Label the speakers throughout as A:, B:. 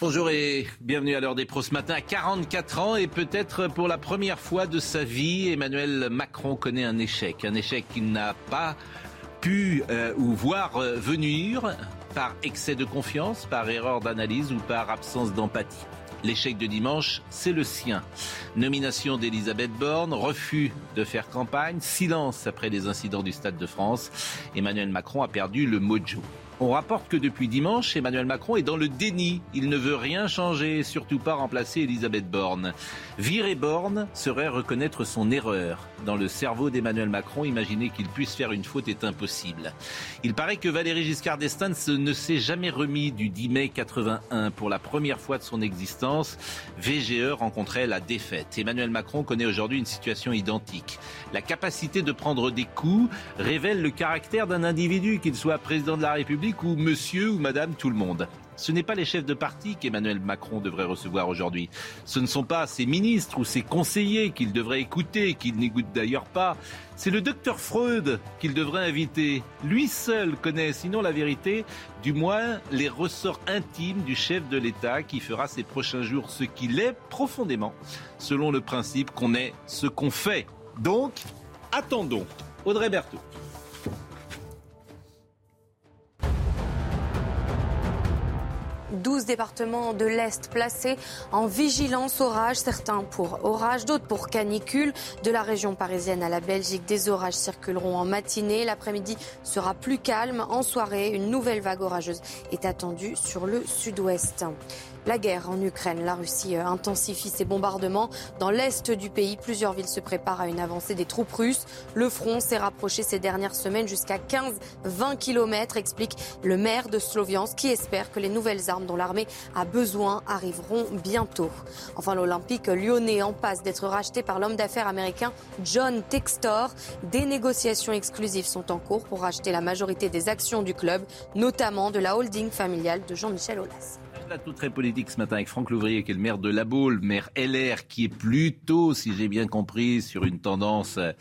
A: Bonjour et bienvenue à l'heure des pros ce matin. À 44 ans et peut-être pour la première fois de sa vie, Emmanuel Macron connaît un échec. Un échec qu'il n'a pas pu euh, ou voir euh, venir par excès de confiance, par erreur d'analyse ou par absence d'empathie. L'échec de dimanche, c'est le sien. Nomination d'Elisabeth Borne, refus de faire campagne, silence après les incidents du Stade de France. Emmanuel Macron a perdu le mojo. On rapporte que depuis dimanche, Emmanuel Macron est dans le déni. Il ne veut rien changer, surtout pas remplacer Elisabeth Borne. Virer Borne serait reconnaître son erreur. Dans le cerveau d'Emmanuel Macron, imaginer qu'il puisse faire une faute est impossible. Il paraît que Valéry Giscard d'Estaing ne s'est jamais remis du 10 mai 81. Pour la première fois de son existence, VGE rencontrait la défaite. Emmanuel Macron connaît aujourd'hui une situation identique. La capacité de prendre des coups révèle le caractère d'un individu, qu'il soit président de la République ou monsieur ou madame tout le monde. Ce n'est pas les chefs de parti qu'Emmanuel Macron devrait recevoir aujourd'hui. Ce ne sont pas ses ministres ou ses conseillers qu'il devrait écouter, qu'il n'écoute d'ailleurs pas. C'est le docteur Freud qu'il devrait inviter. Lui seul connaît, sinon la vérité, du moins les ressorts intimes du chef de l'État qui fera ces prochains jours ce qu'il est profondément, selon le principe qu'on est ce qu'on fait. Donc, attendons. Audrey Berthaud.
B: 12 départements de l'Est placés en vigilance orage, certains pour orage, d'autres pour canicule. De la région parisienne à la Belgique, des orages circuleront en matinée. L'après-midi sera plus calme. En soirée, une nouvelle vague orageuse est attendue sur le sud-ouest. La guerre en Ukraine, la Russie euh, intensifie ses bombardements. Dans l'est du pays, plusieurs villes se préparent à une avancée des troupes russes. Le front s'est rapproché ces dernières semaines jusqu'à 15-20 km, explique le maire de Sloviansk, qui espère que les nouvelles armes dont l'armée a besoin arriveront bientôt. Enfin, l'Olympique lyonnais en passe d'être racheté par l'homme d'affaires américain John Textor. Des négociations exclusives sont en cours pour racheter la majorité des actions du club, notamment de la holding familiale de Jean-Michel Aulas
A: plateau très politique ce matin avec Franck Louvrier, qui est le maire de La Baule, maire LR, qui est plutôt, si j'ai bien compris, sur une tendance euh,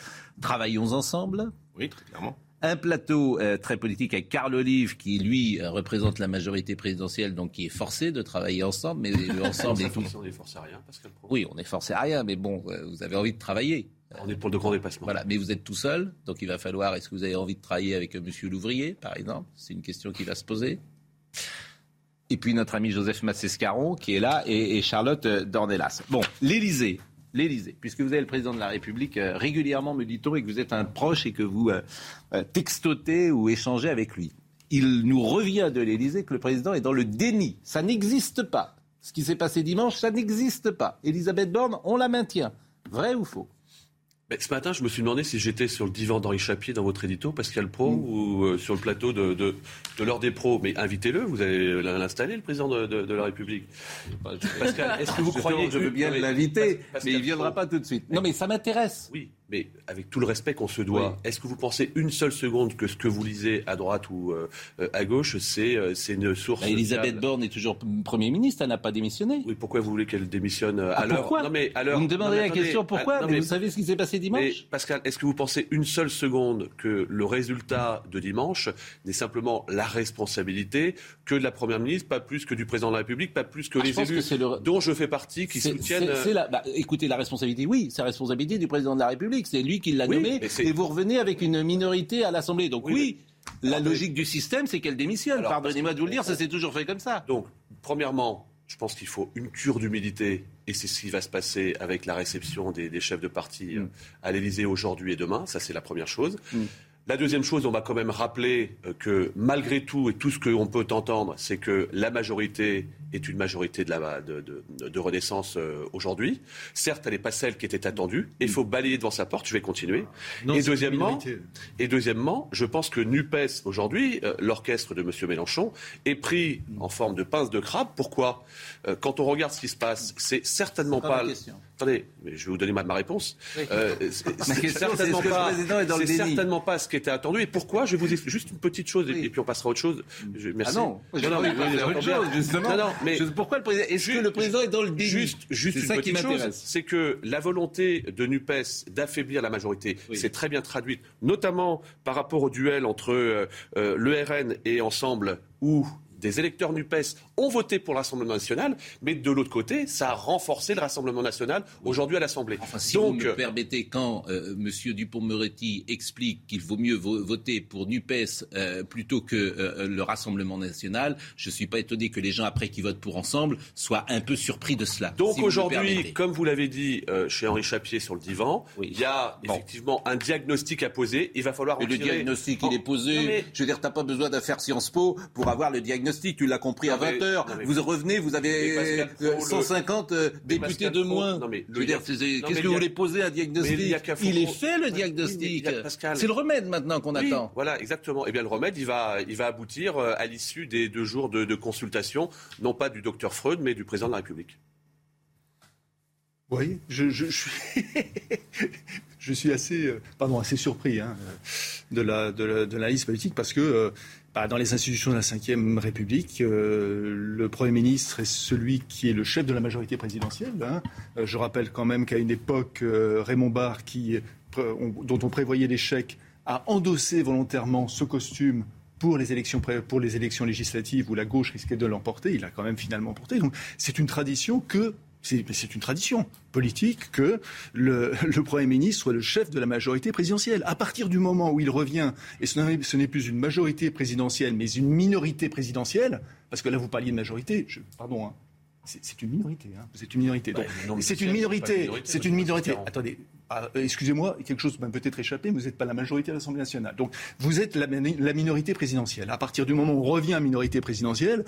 A: travaillons ensemble.
C: Oui, très clairement.
A: Un plateau euh, très politique avec Carl Olive, qui lui euh, représente la majorité présidentielle, donc qui est forcé de travailler ensemble, mais ensemble
C: est On est forcé à rien, Pascal
A: Oui, on est forcé à rien, mais bon, vous avez envie de travailler.
C: On est pour de grands dépassements.
A: Voilà, mais vous êtes tout seul, donc il va falloir. Est-ce que vous avez envie de travailler avec Monsieur Louvrier, par exemple? C'est une question qui va se poser. Et puis notre ami Joseph Massescaron qui est là et, Charlotte euh, Dornelas. Bon, l'Élysée. L'Élysée, puisque vous êtes le président de la République, euh, régulièrement me dit-on, et que vous êtes un proche et que vous euh, textotez ou échangez avec lui. Il nous revient de l'Élysée que le président est dans le déni. Ça n'existe pas. Ce qui s'est passé dimanche, ça n'existe pas. Elisabeth Borne, on la maintient. Vrai ou faux?
C: Ce matin, je me suis demandé si j'étais sur le divan d'Henri Chapier dans votre édito, Pascal Pro, mm. ou euh, sur le plateau de, de, de l'heure des pros. Mais invitez-le, vous allez l'installer, le président de, de la République.
A: Pascal, est-ce que vous croyez que je veux bien l'inviter Mais il ne viendra pas tout de suite. Non, mais ça m'intéresse.
C: Oui, mais avec tout le respect qu'on se doit, est-ce que vous pensez une seule seconde que ce que vous lisez à droite ou euh, à gauche, c'est euh, une source bah,
A: Elisabeth Borne est toujours Premier ministre, elle n'a pas démissionné.
C: Oui, pourquoi vous voulez qu'elle démissionne
A: à ah, Pourquoi? Non, mais alors, Vous me demandez la question pourquoi? mais, Vous savez ce qui s'est passé dimanche?
C: Pascal, est-ce que vous pensez une seule seconde que le résultat de dimanche n'est simplement la responsabilité que de la Première ministre, pas plus que du Président de la République, pas plus que ah, les élus dont je fais partie qui soutiennent...
A: La, bah, écoutez, la responsabilité, oui, c'est la responsabilité du Président de la République c'est lui qui l'a nommé, et vous revenez avec une minorité à l'Assemblée. Donc oui, la logique du système, c'est qu'elle démissionne. Pardonnez-moi de vous le dire, ça s'est toujours fait comme ça.
C: Donc, premièrement, je pense qu'il faut une cure d'humilité, et c'est ce qui va se passer avec la réception des, chefs de parti mm. euh, à l'Élysée aujourd'hui et demain. Ça, c'est la première chose. Mm. La deuxième chose, on va quand même rappeler euh, que malgré tout et tout ce qu'on peut entendre, c'est que la majorité est une majorité de, la, de, de, Renaissance euh, aujourd'hui. Certes, elle n'est pas celle qui était attendue. Il faut balayer devant sa porte. Je vais continuer. et, deuxièmement, et deuxièmement, je pense que NUPES, aujourd'hui, euh, l'orchestre de M. Mélenchon, est pris en forme de pince de crabe. Pourquoi? Euh, Quand on regarde ce qui se passe, c'est certainement pas... Attendez, mais je vais vous donner ma, réponse. c'est certainement, pas, certainement pas ce qui était attendu. Et pourquoi Je vais vous dire juste une petite chose, et, puis on passera à autre chose. Je, merci.
A: Ah non, non, non, autre chose, justement. Non, non, mais pourquoi le président Est-ce que le président est dans le déni?
C: Juste, juste une petite chose, c'est que la volonté de Nupes d'affaiblir la majorité, c'est très bien traduite, notamment par rapport au duel entre euh, euh, le RN et Ensemble, où des électeurs NUPES ont voté pour le Rassemblement national, mais de l'autre côté, ça a renforcé le Rassemblement national aujourd'hui à l'Assemblée.
A: Enfin, si Donc, vous me permettez, quand euh, M. Dupont-Moretti explique qu'il vaut mieux voter pour NUPES euh, plutôt que euh, le Rassemblement national, je ne suis pas étonné que les gens, après qui votent pour Ensemble, soient un peu surpris de cela.
C: Donc aujourd'hui, comme vous l'avez dit chez Henri Chapier sur le divan, il y a effectivement un diagnostic à poser. Il va falloir
A: mais Le diagnostic, il est posé. Je veux dire, tu n'as pas besoin de faire Sciences Po pour avoir le diagnostic tu l'as compris à 20h. Vous revenez, vous avez 150 euh, députés de moins. qu'est-ce que vous voulez poser un diagnostic Il est fait le diagnostic. C'est le remède maintenant qu'on attend.
C: Voilà, exactement. Et eh bien le remède, il va, il va aboutir euh, à l'issue des deux jours de, consultation, non pas du docteur Freud, mais du président de la République.
D: Oui, je, je, suis, je suis assez, euh, pardon, assez surpris hein, de, la, de, la, de l'analyse politique parce que bah, dans les institutions de la Ve République, euh, le Premier ministre est celui qui est le chef de la majorité présidentielle. Hein. Euh, je rappelle quand même qu'à une époque, euh, Raymond Barre, dont on prévoyait l'échec, a endossé volontairement ce costume pour les élections législatives où la gauche risquait de l'emporter, il a quand même finalement emporté. C'est une tradition que c'est une tradition politique que le, Premier ministre soit le chef de la majorité présidentielle. À partir du moment où il revient, et ce n'est plus une majorité présidentielle, mais une minorité présidentielle, parce que là vous parliez de majorité, pardon, hein, c'est une minorité. Hein, c'est une minorité. c'est une minorité. C'est une minorité. Attendez, ah, excusez-moi, quelque chose m'a peut-être échappé, mais vous n'êtes pas la majorité à l'Assemblée nationale. Donc vous êtes la, minorité présidentielle. À partir du moment où on revient à minorité présidentielle,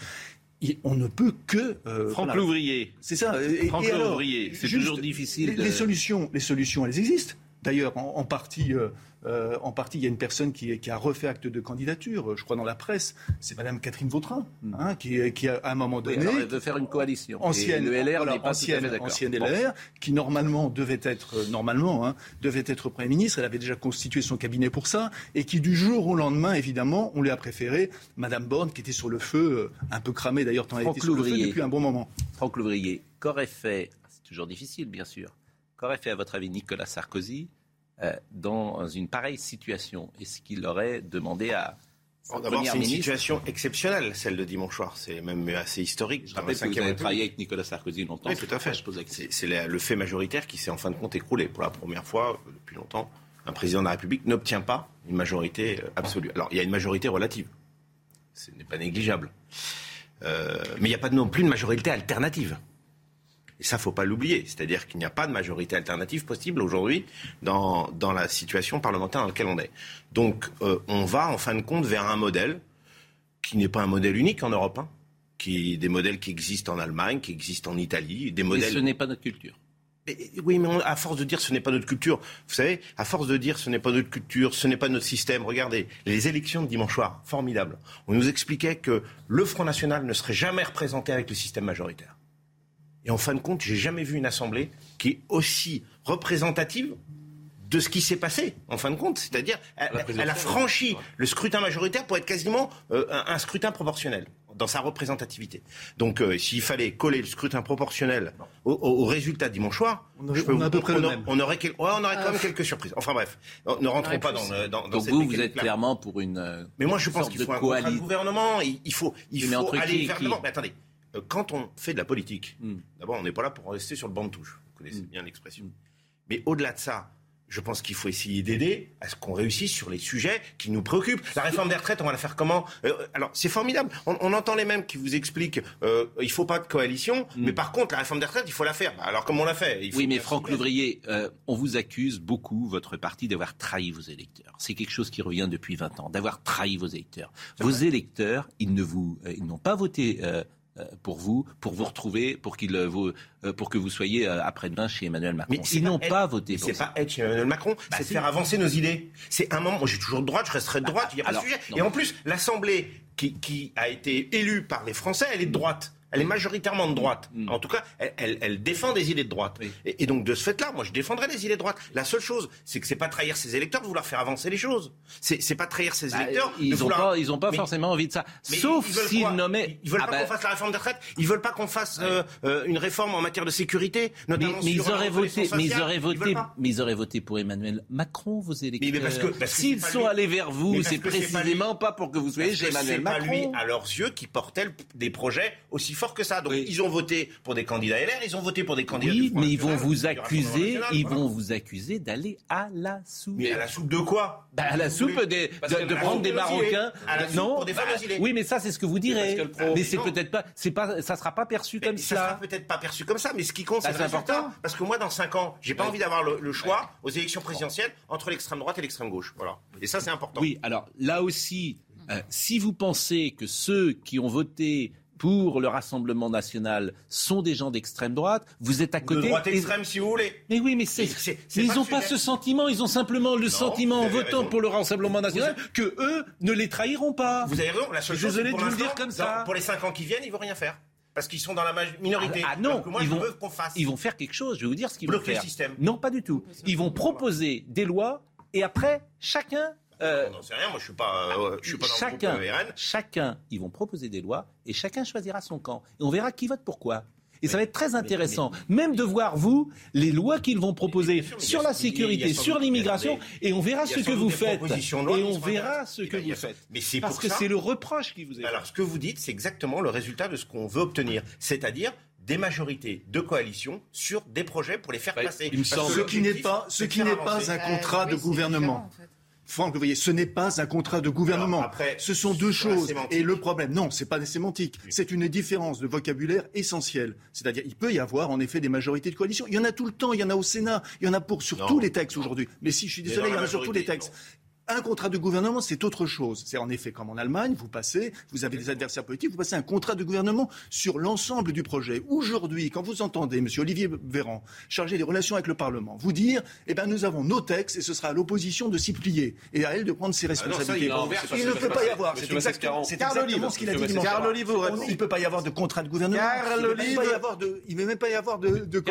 D: on ne peut que.
A: Euh, Franck Louvrier.
D: C'est ça.
A: Franck Louvrier. C'est toujours difficile.
D: Les, solutions, les solutions, elles existent. D'ailleurs, en, partie, euh, euh, en partie, il y a une personne qui, a refait acte de candidature, je crois dans la presse, c'est Madame Catherine Vautrin, hmm. hein, qui, qui, à un moment donné,
A: oui, faire une coalition.
D: Ancienne, le LR pas ancienne, ancienne LR, qui normalement devait être euh, normalement hein, devait être Premier ministre. Elle avait déjà constitué son cabinet pour ça, et qui du jour au lendemain, évidemment, on lui a préféré Madame Borne, qui était sur le feu, un peu cramée d'ailleurs, tant elle était sur le feu depuis un bon moment.
A: Franck Louvrier, qu'aurait fait, c'est toujours difficile bien sûr, Qu'aurait fait, à votre avis, Nicolas Sarkozy euh, dans une pareille situation Est-ce qu'il aurait demandé à
E: D'abord, c'est une situation exceptionnelle, celle de dimanche soir. C'est même assez historique.
A: Je rappelle que vous avez travaillé avec Nicolas Sarkozy longtemps.
E: Oui, tout à fait. C'est le fait majoritaire qui s'est en fin de compte écroulé. Pour la première fois depuis longtemps, un président de la République n'obtient pas une majorité euh, absolue. Alors, il y a une majorité relative. Ce n'est pas négligeable. Euh, mais il n'y a pas non plus de majorité alternative. Et ça, faut pas l'oublier. C'est-à-dire qu'il n'y a pas de majorité alternative possible aujourd'hui dans, dans la situation parlementaire dans laquelle on est. Donc, euh, on va en fin de compte vers un modèle qui n'est pas un modèle unique en Europe, hein, qui des modèles qui existent en Allemagne, qui existent en Italie, des modèles.
A: ce n'est pas notre culture.
E: oui, mais à force de dire ce n'est pas notre culture, vous savez, à force de dire ce n'est pas notre culture, ce n'est pas notre système, regardez, les élections de dimanche soir, formidable. On nous expliquait que le Front National ne serait jamais représenté avec le système majoritaire. Et en fin de compte, j'ai jamais vu une assemblée qui est aussi représentative de ce qui s'est passé, en fin de compte. C'est-à-dire, elle, a franchi le scrutin majoritaire pour être quasiment euh, un, scrutin proportionnel dans sa représentativité. Donc, euh, s'il fallait coller le scrutin proportionnel au, résultat dimanche soir,
D: on, à peu près
E: on, on, aurait, on aurait quand même quelques surprises. Enfin bref, ne rentrons pas dans, dans,
A: dans Donc vous, vous êtes clairement pour une. Euh,
E: Mais moi, je pense qu'il faut un, gouvernement. Il, faut, il faut aller vers Mais attendez. Euh, quand on fait de la politique, hmm. d'abord, on n'est pas là pour rester sur le banc de touche. Vous connaissez hmm. bien l'expression. Hmm. Mais au-delà de ça, je pense qu'il faut essayer d'aider à ce qu'on réussisse sur les sujets qui nous préoccupent. La réforme des retraites, on va la faire comment? Euh, Alors, c'est formidable. On, entend les mêmes qui vous expliquent euh, il faut pas de coalition, mais par contre, la réforme des retraites, il faut la faire. Bah, alors, comment on l'a fait
A: Oui, mais Franck Louvrier, euh, on vous accuse beaucoup, votre parti, d'avoir trahi vos électeurs. C'est quelque chose qui revient depuis 20 ans, d'avoir trahi vos électeurs. Vos électeurs, ils ne vous, ils n'ont pas voté pour vous, pour vous retrouver, pour, qu'il, vous, pour que vous soyez après-demain chez Emmanuel Macron. Mais Ils n'ont pas, voté
E: pour C'est pas être chez Emmanuel Macron, bah c'est de faire avancer nos idées. C'est un moment, moi j'ai toujours de droite, je resterai de bah, droite, il n'y a pas de sujet. Et en plus, l'Assemblée qui, qui a été élue par les Français, elle est de droite. Elle est majoritairement de droite. Mm. En tout cas, elle, défend des idées de droite. Et, donc, de ce fait-là, moi, je défendrai les idées de droite. La seule chose, c'est que c'est pas trahir ses électeurs de vouloir faire avancer les choses. C'est pas trahir ses bah, électeurs.
A: Ils n'ont pas, ils ont pas forcément envie de ça. Sauf s'ils nommaient.
E: Ils veulent ah pas bah qu'on fasse la réforme des retraites. Ils veulent pas qu'on fasse euh, euh, une réforme en matière de sécurité, notamment
A: mais, ils auraient voté, mais ils auraient voté, mais ils auraient voté pour Emmanuel Macron, vos électeurs. Mais, parce que s'ils sont allés vers vous, c'est précisément pas pour que vous soyez chez Emmanuel Macron. C'est pas lui,
E: à leurs yeux, qui portait des projets aussi forts que ça. Donc ils ont voté pour des candidats LR, ils ont voté pour des candidats.
A: Oui, mais ils vont vous accuser, ils vont vous accuser d'aller à la soupe.
E: Mais à la soupe de quoi?
A: Bah, À la soupe de, prendre des Marocains.
E: À la non, pour des bah,
A: oui, mais ça c'est ce que vous direz. Mais c'est peut-être pas, c'est pas, ça sera pas perçu comme ça. Ça
E: sera peut-être pas perçu comme ça, mais ce qui compte bah, c'est important. Parce que moi, dans 5 ans, j'ai pas envie d'avoir le, choix aux élections présidentielles entre l'extrême droite et l'extrême gauche. Voilà. Et ça c'est important.
A: Oui, alors là aussi. Euh, si vous pensez que ceux qui ont voté pour le Rassemblement national sont des gens d'extrême droite. Vous êtes à côté.
E: De droite extrême, si vous voulez.
A: Mais oui, mais c'est. Ils n'ont pas ce sentiment. Ils ont simplement le sentiment, en votant pour le Rassemblement national, que eux ne les trahiront pas.
E: Vous avez raison. La seule chose, désolé de vous le dire comme ça. Pour les cinq ans qui viennent, ils vont rien faire. Parce qu'ils sont dans la minorité.
A: Ah, non, moi, ils, vont, qu'on fasse. ils vont faire quelque chose. Je vais vous dire ce qu'ils vont faire. le système. Non, pas du tout. Ils vont proposer des lois et après, chacun
E: euh, non, rien, moi je suis pas, euh, je suis pas dans chacun, le groupe
A: Chacun, ils vont proposer des lois et chacun choisira son camp. Et on verra qui vote pourquoi. Et ça va être très intéressant, même de voir, vous, les lois qu'ils vont proposer sur la sécurité, sur l'immigration, et on verra ce que vous faites. Et on verra ce que vous faites. Mais c'est Parce que c'est le reproche qui vous est
E: Alors, ce que vous dites, c'est exactement le résultat de ce qu'on veut obtenir. C'est-à-dire des majorités de coalition sur des projets pour les faire bah, passer.
D: Ce qui n'est pas, ce qui n'est pas un contrat de gouvernement. Franck, vous voyez, ce n'est pas un contrat de gouvernement. ce sont deux choses. Et le problème, non, c'est pas des sémantiques. C'est une différence de vocabulaire essentielle. C'est-à-dire, il peut y avoir en effet des majorités de coalition. Il y en a tout le temps. Il y en a au Sénat. Il y en a pour sur tous les textes aujourd'hui. Mais si je suis désolé, il y en a sur tous les textes. Un contrat de gouvernement, c'est autre chose. C'est en effet comme en Allemagne, vous passez, vous avez des adversaires politiques, vous passez un contrat de gouvernement sur l'ensemble du projet. Aujourd'hui, quand vous entendez M. Olivier Véran, chargé des relations avec le Parlement, vous dire, eh ben, nous avons nos textes et ce sera à l'opposition de s'y plier et à elle de prendre ses ah responsabilités. il, ne peut pas y avoir. C'est exactement, ce qu'il a dit dimanche. Il ne peut pas y avoir de contrat de gouvernement. il ne peut même pas y avoir de, de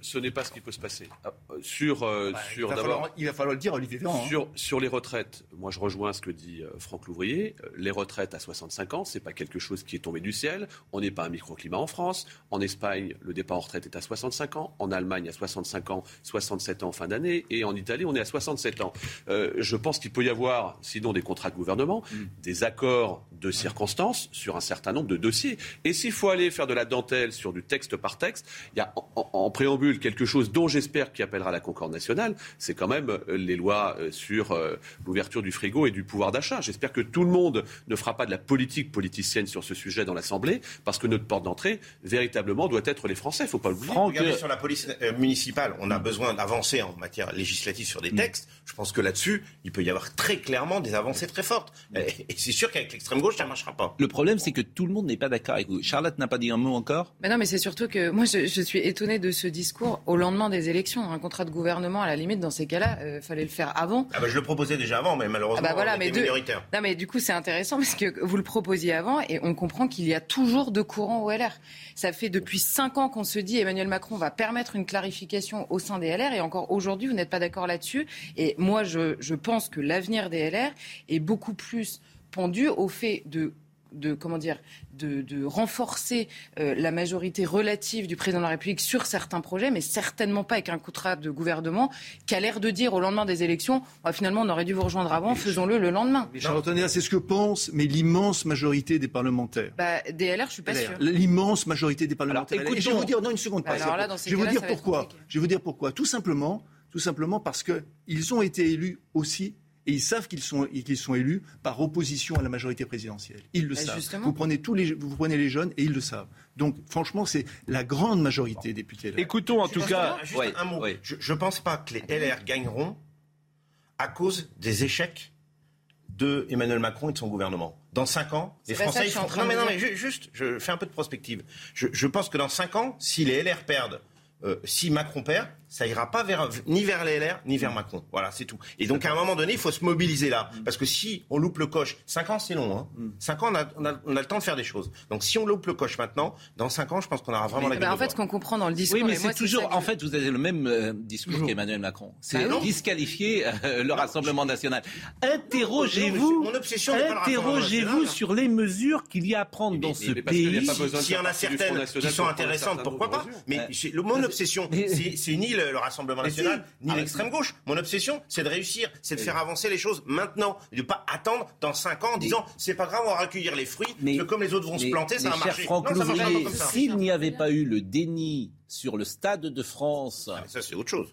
C: Ce n'est pas ce qui peut se passer. Ah, sur, euh, bah, sur.
D: Il va falloir le dire, Olivier Véran. Hein.
C: Sur les retraites, moi je rejoins ce que dit euh, Franck Louvrier. Euh, les retraites à 65 ans, ce n'est pas quelque chose qui est tombé du ciel. On n'est pas un microclimat en France. En Espagne, le départ en retraite est à 65 ans. En Allemagne, à 65 ans, 67 ans en fin d'année. Et en Italie, on est à 67 ans. Euh, je pense qu'il peut y avoir, sinon des contrats de gouvernement, mm. des accords de circonstances sur un certain nombre de dossiers. Et s'il faut aller faire de la dentelle sur du texte par texte, il y a en préambule quelque chose dont j'espère qui appellera la concorde nationale, c'est quand même les lois sur euh, l'ouverture du frigo et du pouvoir d'achat. J'espère que tout le monde ne fera pas de la politique politicienne sur ce sujet dans l'Assemblée, parce que notre porte d'entrée, véritablement, doit être les Français. Il ne faut pas l'oublier.
E: Regardez sur la police euh, municipale, on a besoin d'avancer en matière législative sur des mm. textes. Je pense que là-dessus, il peut y avoir très clairement des avancées très fortes. Mm. Et c'est sûr qu'avec l'extrême gauche, ça ne marchera pas.
A: Le problème, c'est que tout le monde n'est pas d'accord avec vous. Charlotte n'a pas dit un mot encore?
F: Mais Non, mais c'est surtout que moi, je, suis étonné de ce discours au lendemain des élections. Un contrat de gouvernement, à la limite, dans ces cas-là, il euh, fallait le faire avant.
E: Ah bah, je le proposais déjà avant, mais malheureusement, ah bah voilà, mais minoritaire.
F: Non, mais du coup, c'est intéressant parce que vous le proposiez avant et on comprend qu'il y a toujours deux courants au LR. Ça fait depuis cinq ans qu'on se dit Emmanuel Macron va permettre une clarification au sein des LR et encore aujourd'hui, vous n'êtes pas d'accord là-dessus. Et moi, je, je pense que l'avenir des LR est beaucoup plus pendu au fait de de comment dire de, renforcer euh, la majorité relative du président de la République sur certains projets, mais certainement pas avec un contrat de gouvernement qui a l'air de dire au lendemain des élections bah, finalement on aurait dû vous rejoindre avant, faisons-le le lendemain.
D: Mais Charlotte c'est ce que pense mais l'immense majorité des parlementaires.
F: Bah, DLR, je suis pas sûr.
D: L'immense majorité des parlementaires. Et je vais vous dire non une seconde. Bah, je vais vous dire pourquoi. Je vais vous dire pourquoi. Tout simplement, tout simplement parce qu'ils ont été élus aussi et ils savent qu'ils sont, qu'ils sont élus par opposition à la majorité présidentielle. Ils le bah, savent. Vous prenez, tous les, vous prenez les jeunes et ils le savent. Donc, franchement, c'est la grande majorité des députés.
A: Écoutons en tout cas.
E: Juste un mot. Je ne pense pas que les LR gagneront à cause des échecs de Emmanuel Macron et de son gouvernement. Dans 5 ans, les Français, ils Non, mais non, mais juste, je fais un peu de prospective. Je, je pense que dans 5 ans, si les LR perdent, euh, si Macron perd, ça ira pas vers, ni vers les LR, ni vers Macron. Voilà, c'est tout. Et donc, à un moment donné, il faut se mobiliser là. Parce que si on loupe le coche, 5 ans, c'est long. Hein. 5 ans, on a, on, a, on a, le temps de faire des choses. Donc, si on loupe le coche maintenant, dans 5 ans, je pense qu'on aura vraiment la
F: bah, En fait, ce qu'on comprend dans le discours...
A: Oui, mais c'est toujours... En fait, vous avez le même euh, discours qu'Emmanuel Macron. C'est bah disqualifier euh, le Rassemblement national. Interrogez-vous... Mon obsession Interrogez-vous sur les mesures qu'il y a à prendre dans ce pays.
E: S'il y en a certaines qui sont intéressantes, pourquoi pas Mais mon obsession, c'est ni le Rassemblement national ni l'extrême gauche. Mon obsession, c'est de réussir, c'est de faire avancer les choses maintenant, et de pas attendre dans 5 ans en disant c'est pas grave, on va recueillir les fruits, mais, que comme les autres vont se planter, ça va marcher.
A: s'il n'y avait pas eu le déni sur le stade de France,
E: ah, ça c'est autre chose.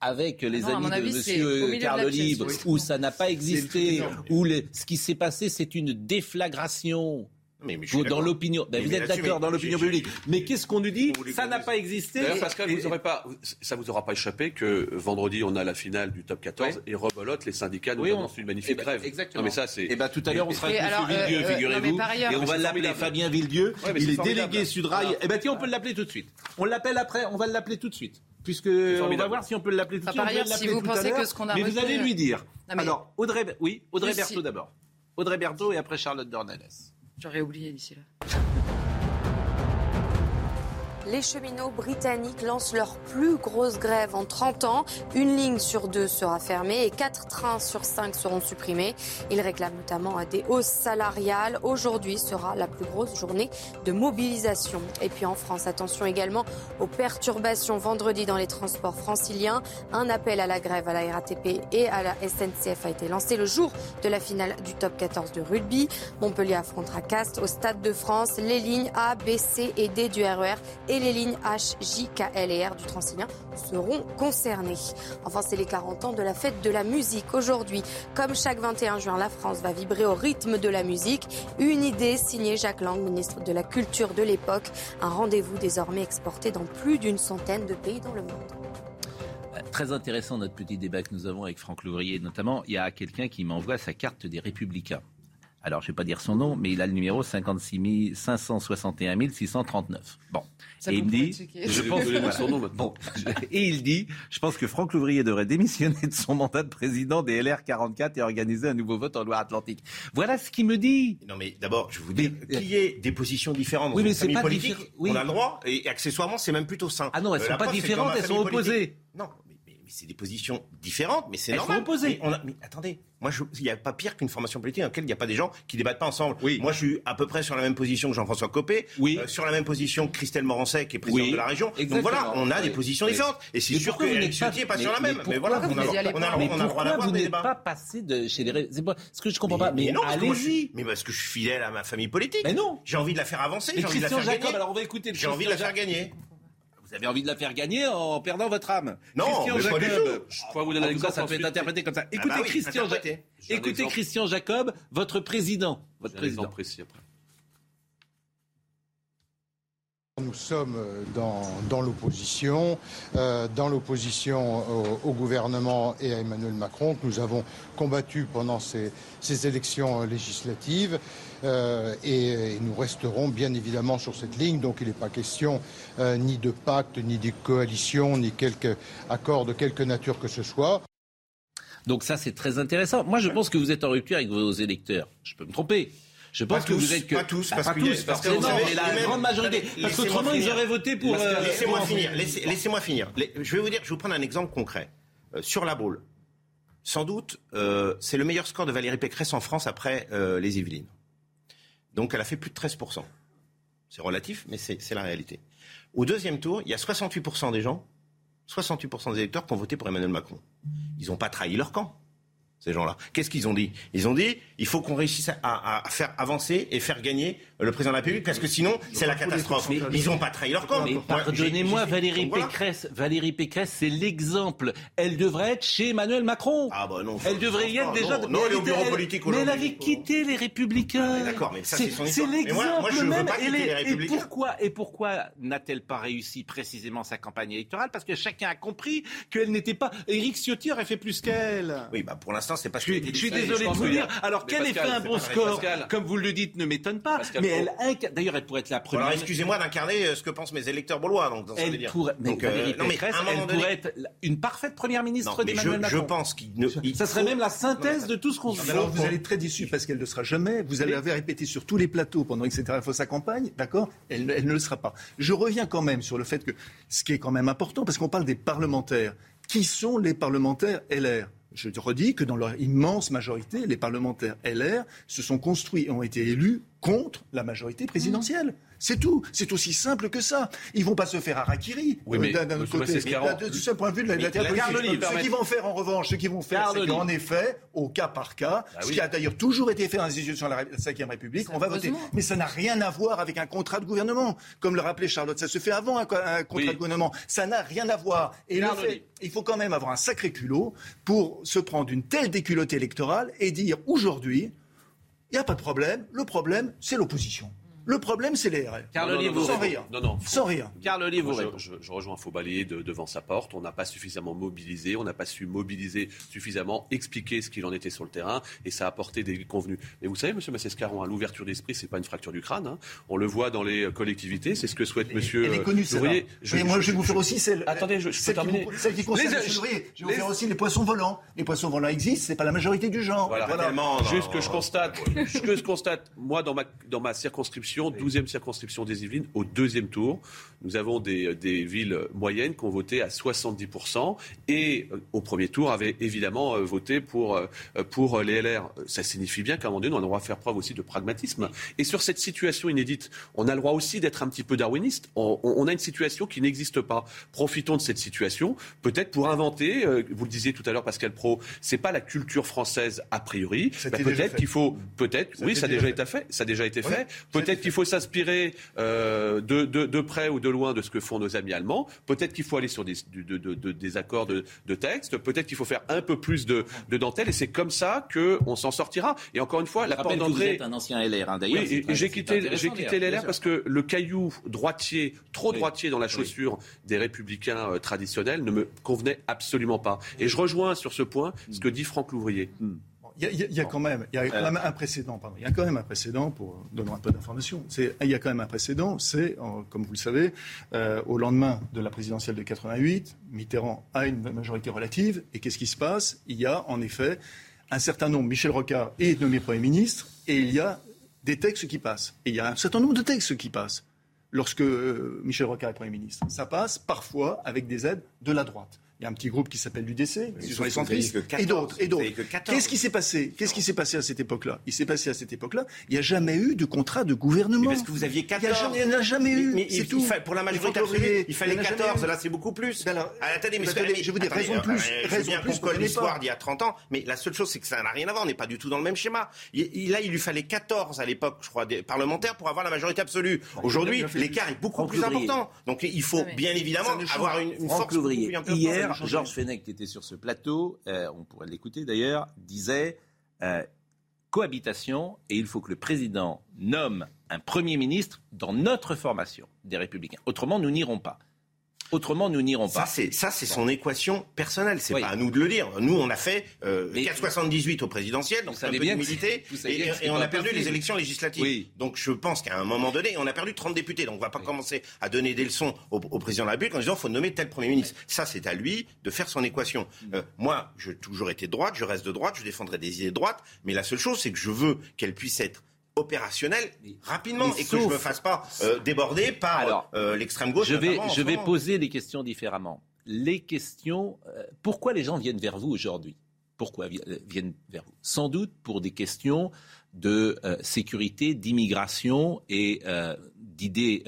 A: avec les amis de M. Carl Libre, où ça n'a pas existé, où ce qui s'est passé, c'est une déflagration mais, dans l'opinion, ben, vous êtes d'accord dans l'opinion publique. Mais qu'est-ce qu'on nous dit Ça n'a pas existé.
C: Pascal, vous aurez pas, ça vous aura pas échappé que vendredi on a la finale du top 14 et rebolote les syndicats nous annoncent une magnifique eh ben, grève.
A: Exactement. mais ça c'est. Et eh ben tout à l'heure on sera avec M. Villedieu, euh, figurez-vous, et on va l'appeler Fabien Villedieu. Il est délégué Sudrail. Eh ben tiens, on peut l'appeler tout de suite. On l'appelle après. On va l'appeler tout de suite puisque on va voir si on peut l'appeler tout de suite.
F: Par ailleurs, si vous pensez que ce qu'on a
A: Mais vous allez lui dire. Alors Audrey, oui, Audrey Berthaud d'abord. Audrey Berthaud et après Charlotte Dornelles.
F: J'aurais oublié d'ici là.
B: Les cheminots britanniques lancent leur plus grosse grève en 30 ans. Une ligne sur deux sera fermée et quatre trains sur cinq seront supprimés. Ils réclament notamment des hausses salariales. Aujourd'hui sera la plus grosse journée de mobilisation. Et puis en France, attention également aux perturbations vendredi dans les transports franciliens. Un appel à la grève à la RATP et à la SNCF a été lancé le jour de la finale du top 14 de rugby. Montpellier affrontera Castres au Stade de France. Les lignes A, B, C et D du RER e et les lignes H, J, K, L et R du Transilien seront concernées. Enfin, c'est les 40 ans de la fête de la musique. Aujourd'hui, comme chaque 21 juin, la France va vibrer au rythme de la musique. Une idée signée Jacques Lang, ministre de la Culture de l'époque. Un rendez-vous désormais exporté dans plus d'une centaine de pays dans le monde.
A: Très intéressant notre petit débat que nous avons avec Franck Louvrier. Notamment, il y a quelqu'un qui m'envoie sa carte des Républicains alors je ne vais pas dire son nom, mais il a le numéro 56 561 639. Bon.
F: et il dit,
A: je pense que son nom bon. Et il dit, je pense que Franck Louvrier devrait démissionner de son mandat de président des LR 44 et organiser un nouveau vote en Loire-Atlantique. Voilà ce qu'il me dit.
E: Non mais d'abord, je vous dis, qu'il y ait des positions différentes dans oui, mais c'est pas politique, oui. on a le droit, et accessoirement, c'est même plutôt sain.
A: Ah non, elles ne euh, sont pas différentes, elles sont opposées.
E: Non, c'est des positions différentes, mais c'est normal.
A: opposées.
E: On a, mais attendez, moi, il n'y a pas pire qu'une formation politique dans laquelle il n'y a pas des gens qui débattent pas ensemble. Oui. Moi, je suis à peu près sur la même position que Jean-François Copé, oui. Euh, sur la même position que Christelle Morancet, qui est présidente de la région. Donc voilà, on a des positions différentes. Et c'est sûr que n'est pas sur la même. Mais, voilà, on a, on a,
A: on a, droit d'avoir des débats. pas passé de chez les... C'est ce que je comprends pas. Mais, non, allez-y.
E: Mais parce que je suis fidèle à ma famille politique.
A: Mais non.
E: J'ai envie de la faire avancer. J'ai envie de la faire gagner.
A: Alors on va écouter.
E: J'ai envie de la faire gagner.
A: Vous avez envie de la faire gagner en perdant votre âme.
E: Non, Christian Jacob,
A: Je crois vous donner l'exemple. Ça peut être interprété comme ça. Ah écoutez, bah Christian, écoutez Christian Jacob, votre président. Votre président.
C: précis après.
G: Nous sommes dans, dans l'opposition, euh, dans l'opposition au, au, gouvernement et à Emmanuel Macron, que nous avons combattu pendant ces, ces élections législatives. Euh, et, et, nous resterons bien évidemment sur cette ligne. Donc il n'est pas question euh, ni de pacte, ni de coalition, ni quelque accord de quelque nature que ce soit.
A: Donc ça c'est très intéressant. Moi je pense que vous êtes en rupture avec vos électeurs. Je peux me tromper. Je pense que vous êtes que
E: pas tous, parce,
A: bah, pas tous, parce que, vous avez la grande majorité. Parce qu'autrement ils auraient voté pour.
E: Euh, laissez-moi finir. Laissez-moi finir. Je vais vous dire. Je vais vous prendre un exemple concret euh, sur la boule. Sans doute, euh, c'est le meilleur score de Valérie Pécresse en France après euh, les Yvelines. Donc elle a fait plus de 13%. C'est relatif, mais c'est la réalité. Au deuxième tour, il y a 68% des gens, 68% des électeurs qui ont voté pour Emmanuel Macron. Ils n'ont pas trahi leur camp ces gens-là. Qu'est-ce qu'ils ont dit? Ils ont dit il faut qu'on réussisse à, faire avancer et faire gagner le président de la République parce que sinon c'est la catastrophe. Mais, ils n'ont pas trahi leur camp.
A: Pardonnez-moi, Valérie Pécresse, Valérie Pécresse, c'est l'exemple. Elle devrait être chez Emmanuel Macron.
E: Ah bah non.
A: Elle devrait y être déjà.
E: Non, non elle est au bureau politique
A: Mais elle avait quitté les Républicains.
E: D'accord, mais ça c'est son
A: C'est l'exemple même. Et pourquoi, et pourquoi n'a-t-elle pas réussi précisément sa campagne électorale? Parce que chacun a compris qu'elle n'était pas. Éric Ciotti aurait fait plus qu'elle.
E: Oui, bah pour l'instant l'instant, c'est pas
A: Je suis, je suis désolé de vous dire. Alors, quel effet un bon score, comme vous le dites, ne m'étonne pas. mais elle d'ailleurs, elle pourrait être la première.
E: Alors, excusez-moi d'incarner euh, ce que pensent mes électeurs baulois. Donc, dans
A: elle pourrait, mais, donc, euh, non, mais elle pourrait être une parfaite première ministre d'Emmanuel Macron.
E: Je pense qu'il ne.
A: Ça serait même la synthèse de tout ce qu'on se
D: dit. Alors, vous allez être très déçu parce qu'elle ne sera jamais. Vous allez répété sur tous les plateaux pendant que c'était sa campagne, d'accord? Elle ne le sera pas. Je reviens quand même sur le fait que ce qui est quand même important, parce qu'on parle des parlementaires. Qui sont les parlementaires LR je redis que dans leur immense majorité, les parlementaires LR se sont construits et ont été élus contre la majorité présidentielle. C'est tout. C'est aussi simple que ça. Ils vont pas se faire harakiri
C: oui, mais d'un autre côté.
D: Du seul point de vue de la, la, Ce qu'ils vont faire en revanche, ce qu'ils vont faire, c'est qu'en effet, au cas par cas, bah ce qui a d'ailleurs toujours été fait dans les institutions de la Ve République, on va voter. Mais ça n'a rien à voir avec un contrat de gouvernement. Comme le rappelait Charlotte, ça se fait avant un, contrat de gouvernement. Ça n'a rien à voir. Et il faut quand même avoir un sacré culot pour se prendre une telle déculotte électorale et dire aujourd'hui, il n'y a pas de problème. Le problème, c'est l'opposition. Le problème, c'est les RR.
A: Carl Olive,
D: sans rire.
C: Non, non.
D: Sans rire.
A: Carl Olive,
C: je, je, rejoins Faux balayer devant sa porte. On n'a pas suffisamment mobilisé, on n'a pas su mobiliser suffisamment, expliquer ce qu'il en était sur le terrain, et ça a apporté des convenus. Mais vous savez, Monsieur Massescaron, l'ouverture d'esprit, c'est pas une fracture du crâne. Hein. On le voit dans les collectivités, c'est ce que souhaite Monsieur.
D: Elle est connue,
C: Lourier.
D: Je, moi, je vais vous faire aussi celle.
C: Attendez, je,
D: celle, qui, celle qui concerne les, Je vais vous faire aussi les poissons volants. Les poissons volants existent, c'est pas la majorité du genre.
C: Voilà. Juste que je constate, que je constate, moi, dans ma dans ma circonscription, 12e circonscription des Yvelines au deuxième tour. Nous avons des, villes moyennes qui ont voté à 70% et euh, au premier tour avaient évidemment euh, voté pour, euh, pour les LR. Ça signifie bien qu'à un moment donné, on aura faire preuve aussi de pragmatisme. Et sur cette situation inédite, on a le droit aussi d'être un petit peu darwiniste. On, a une situation qui n'existe pas. Profitons de cette situation, peut-être pour inventer, vous le disiez tout à l'heure Pascal Pro, c'est pas la culture française a priori. Bah, peut-être qu'il faut, peut-être, oui, ça a déjà été fait, ça a déjà été fait. Peut-être qu'il faut s'inspirer euh, de, près ou de loin de ce que font nos amis allemands. Peut-être qu'il faut aller sur des, des accords de, texte. Peut-être qu'il faut faire un peu plus de, dentelle. Et c'est comme ça qu'on s'en sortira. Et encore une fois, la porte d'entrée.
A: Vous êtes un ancien LR, hein, d'ailleurs.
C: Oui, j'ai quitté, quitté l'LR parce que le caillou droitier, trop droitier dans la chaussure des républicains euh, traditionnels ne me convenait absolument pas. Et je rejoins sur ce point ce que dit Franck Louvrier.
D: Hmm. Il y, a, quand même, il y a quand même un précédent. Pardon, il y a quand même un précédent pour donner un peu d'informations. Il y a quand même un précédent. C'est, comme vous le savez, euh, au lendemain de la présidentielle de 88, Mitterrand a une majorité relative. Et qu'est-ce qui se passe? Il y a en effet un certain nombre. Michel Rocard est nommé premier ministre et il y a des textes qui passent. Et il y a un certain nombre de textes qui passent lorsque euh, Michel Rocard est Premier ministre. Ça passe parfois avec des aides de la droite. Il y a un petit groupe qui s'appelle l'UDC, qui sont les centristes, et d'autres, et d'autres. Qu'est-ce qui s'est passé? Qu'est-ce qui s'est passé à cette époque-là? Il s'est passé à cette époque-là, il n'y a jamais eu de contrat de gouvernement. Mais
E: parce que vous aviez 14.
D: Il n'y en a jamais eu.
E: Mais, c'est tout. pour la majorité absolue, il fallait 14. Là, c'est beaucoup plus. Ben alors, ah, attendez, mais,
D: je vous dis raison de plus.
E: Raison bien qu'on l'histoire d'il y a 30 ans, mais la seule chose, c'est que ça n'a rien à voir. On n'est pas du tout dans le même schéma. Là, il lui fallait 14 à l'époque, je crois, des parlementaires pour avoir la majorité absolue. Aujourd'hui, l'écart est beaucoup plus important. Donc, il faut bien évidemment avoir une force.
A: Hier, Georges Fenech était sur ce plateau, euh, on pourrait l'écouter d'ailleurs, disait euh, cohabitation et il faut que le président nomme un Premier ministre dans notre formation des Républicains. Autrement, nous n'irons pas. Autrement, nous n'irons pas.
E: Ça, c'est son équation personnelle. C'est pas à nous de le dire. Nous, on a fait euh, 4,78 au présidentiel, donc un peu d'humilité, et, et, on a perdu les élections législatives. Donc je pense qu'à un moment donné, on a perdu 30 députés. Donc on va pas commencer à donner des leçons au, président de la République en disant faut nommer tel Premier ministre. Ça, c'est à lui de faire son équation. Mm. Euh, moi, j'ai toujours été de droite, je reste de droite, je défendrai des idées de droite, mais la seule chose, c'est que je veux qu'elle puisse être opérationnel rapidement et que je ne me fasse pas euh, déborder par euh, l'extrême gauche.
A: Je vais, je vais poser les questions différemment. Les questions, euh, pourquoi les gens viennent vers vous aujourd'hui? Pourquoi viennent vers vous? Sans doute pour des questions de sécurité, d'immigration et d'idées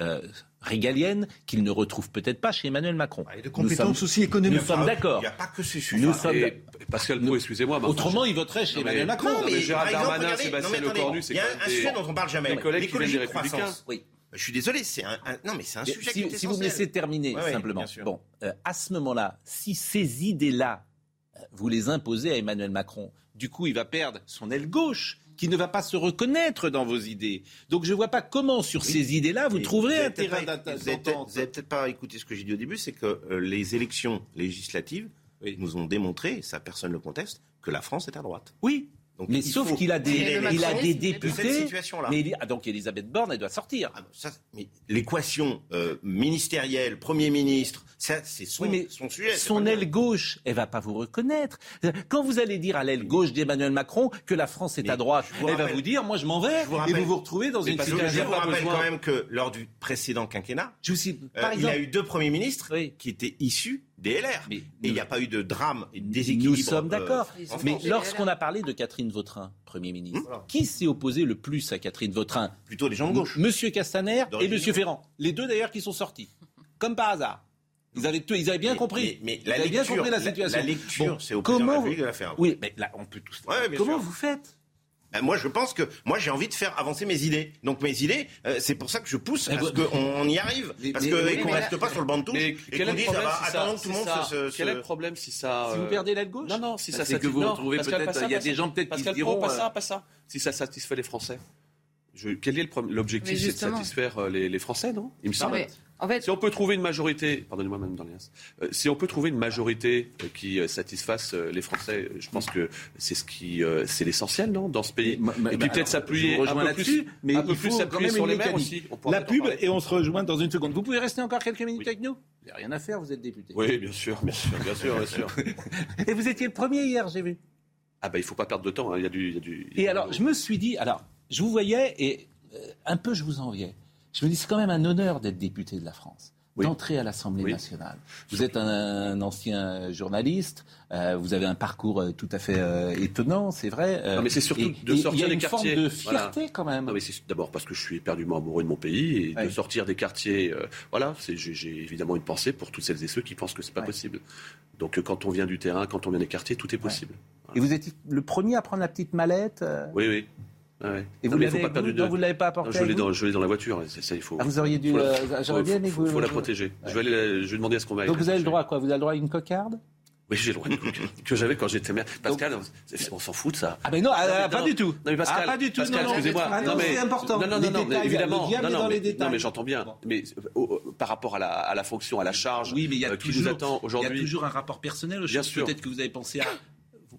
A: régalienne qu'il ne retrouve peut-être pas chez Emmanuel Macron.
D: Et de compétences aussi économiques.
A: Nous sommes d'accord.
E: Il n'y a pas que ce sujet. Nous sommes
C: Pascal Pro, excusez-moi.
A: Autrement, il voterait chez Emmanuel Macron.
E: Non, mais, Gérard Darmanin, Sébastien Lecornu, c'est Il y a un sujet dont on parle jamais. L'écologie de croissance. Oui. Je suis désolé, c'est un, non mais c'est un sujet
A: si,
E: qui est
A: Si vous me laissez terminer simplement. Bon, euh, à ce moment-là, si ces idées-là, euh, vous les imposez à Emmanuel Macron, du coup, il va perdre son aile gauche qui ne va pas se reconnaître dans vos idées. Donc je ne vois pas comment, sur ces idées-là, vous trouverez un terrain d'entente.
E: Vous n'avez peut-être pas écouté ce que j'ai dit au début, c'est que euh, les élections législatives nous ont démontré, ça personne ne le conteste, que la France est à droite.
A: Oui, mais sauf qu'il a des, il a des députés. mais ah, donc Elisabeth Borne, elle doit sortir. Ah,
E: mais l'équation euh, ministérielle, Premier ministre, c'est son, son, sujet.
A: Son aile gauche, elle va pas vous reconnaître. Quand vous allez dire à l'aile gauche d'Emmanuel Macron que la France est à droite, elle va vous dire, moi je m'en vais, et vous vous retrouvez dans une situation.
E: Je vous rappelle quand même que lors du précédent quinquennat, je euh, il y a eu deux premiers ministres qui étaient issus des LR. Mais il n'y a pas eu de drame et de déséquilibre.
A: Nous sommes euh, d'accord. mais lorsqu'on a parlé de Catherine Vautrin, Premier ministre, hmm qui s'est opposé le plus à Catherine Vautrin?
E: Plutôt les gens de gauche.
A: Monsieur Castaner et Monsieur Ferrand. Les deux d'ailleurs qui sont sortis. Comme par hasard. Ils avaient, ils avaient bien compris.
E: Mais, la ils bien compris la situation. La, lecture, c'est au
A: comment,
E: de la faire.
A: Oui, mais là, on peut tous. comment vous faites?
E: Ben, moi, je pense que moi, j'ai envie de faire avancer mes idées. Donc mes idées, euh, c'est pour ça que je pousse à ce qu'on y arrive, parce qu'on ne reste pas sur le banc de touche et qu'on dise ah bah, attendons que tout le monde se,
C: Quel est le problème si ça
A: Si vous perdez l'aile gauche
C: Non, non, si ça
A: c'est que vous retrouvez peut-être. Il y a des gens peut-être qui diront
C: pas ça, pas ça. Si ça satisfait les Français. quel est l'objectif C'est de satisfaire euh, les, Français, non? Il me semble. Si on peut trouver une majorité, pardonnez-moi, Madame Dorlias, euh, si on peut trouver une majorité euh, qui euh, satisfasse les Français, je pense que c'est ce qui, c'est l'essentiel, non, dans ce pays. et puis peut-être s'appuyer un peu plus, mais un peu plus s'appuyer sur les maires aussi.
A: La pub et on se rejoint dans une seconde. Vous pouvez rester encore quelques minutes avec nous. Il n'y a rien à faire, vous êtes député.
C: Oui, bien sûr, bien sûr, bien sûr, bien sûr.
A: et vous étiez le premier hier, j'ai vu.
C: Ah ben, bah, il faut pas perdre de temps. Hein. Il y a du, il y a du.
A: Et alors, je me suis dit, alors, je vous voyais et un peu je vous enviais. Je me dis, c'est quand même un honneur d'être député de la France d'entrer à l'Assemblée nationale. Vous êtes un, ancien journaliste, euh, vous avez un parcours euh, tout à fait euh, étonnant, c'est vrai.
C: non, mais c'est surtout de sortir des quartiers.
A: Il y a une forme de fierté quand même.
C: Non, mais c'est d'abord parce que je suis éperdument amoureux de mon pays et de sortir des quartiers. voilà, j'ai évidemment une pensée pour toutes celles et ceux qui pensent que c'est pas possible. Donc quand on vient du terrain, quand on vient des quartiers, tout est possible.
A: Et vous êtes le premier à prendre la petite mallette
C: Oui, oui.
A: Et vous ne l'avez pas apporté
C: Je l'ai dans, dans, la voiture. Ça, il faut,
A: ah, vous auriez dû.
C: Euh, j'aurais bien aimé
A: faut,
C: la protéger. Je, vais aller, je vais demander à ce qu'on va.
A: Donc vous avez le droit à quoi? Vous avez le droit à une cocarde?
C: Oui, j'ai le droit que j'avais quand j'étais maire. Pascal, on s'en fout de ça.
A: Ah mais non, ah, pas du tout. Non
C: mais Pascal,
A: ah, pas du tout.
C: Pascal, excusez-moi.
A: Ah, non, mais c'est important.
C: Non non non, non évidemment. Non non, mais, non mais j'entends bien. Mais par rapport à la, à la fonction, à la charge,
A: oui, mais il y a
C: euh, qui nous attend aujourd'hui.
A: Il y a toujours un rapport personnel. Bien sûr. Peut-être que vous avez pensé à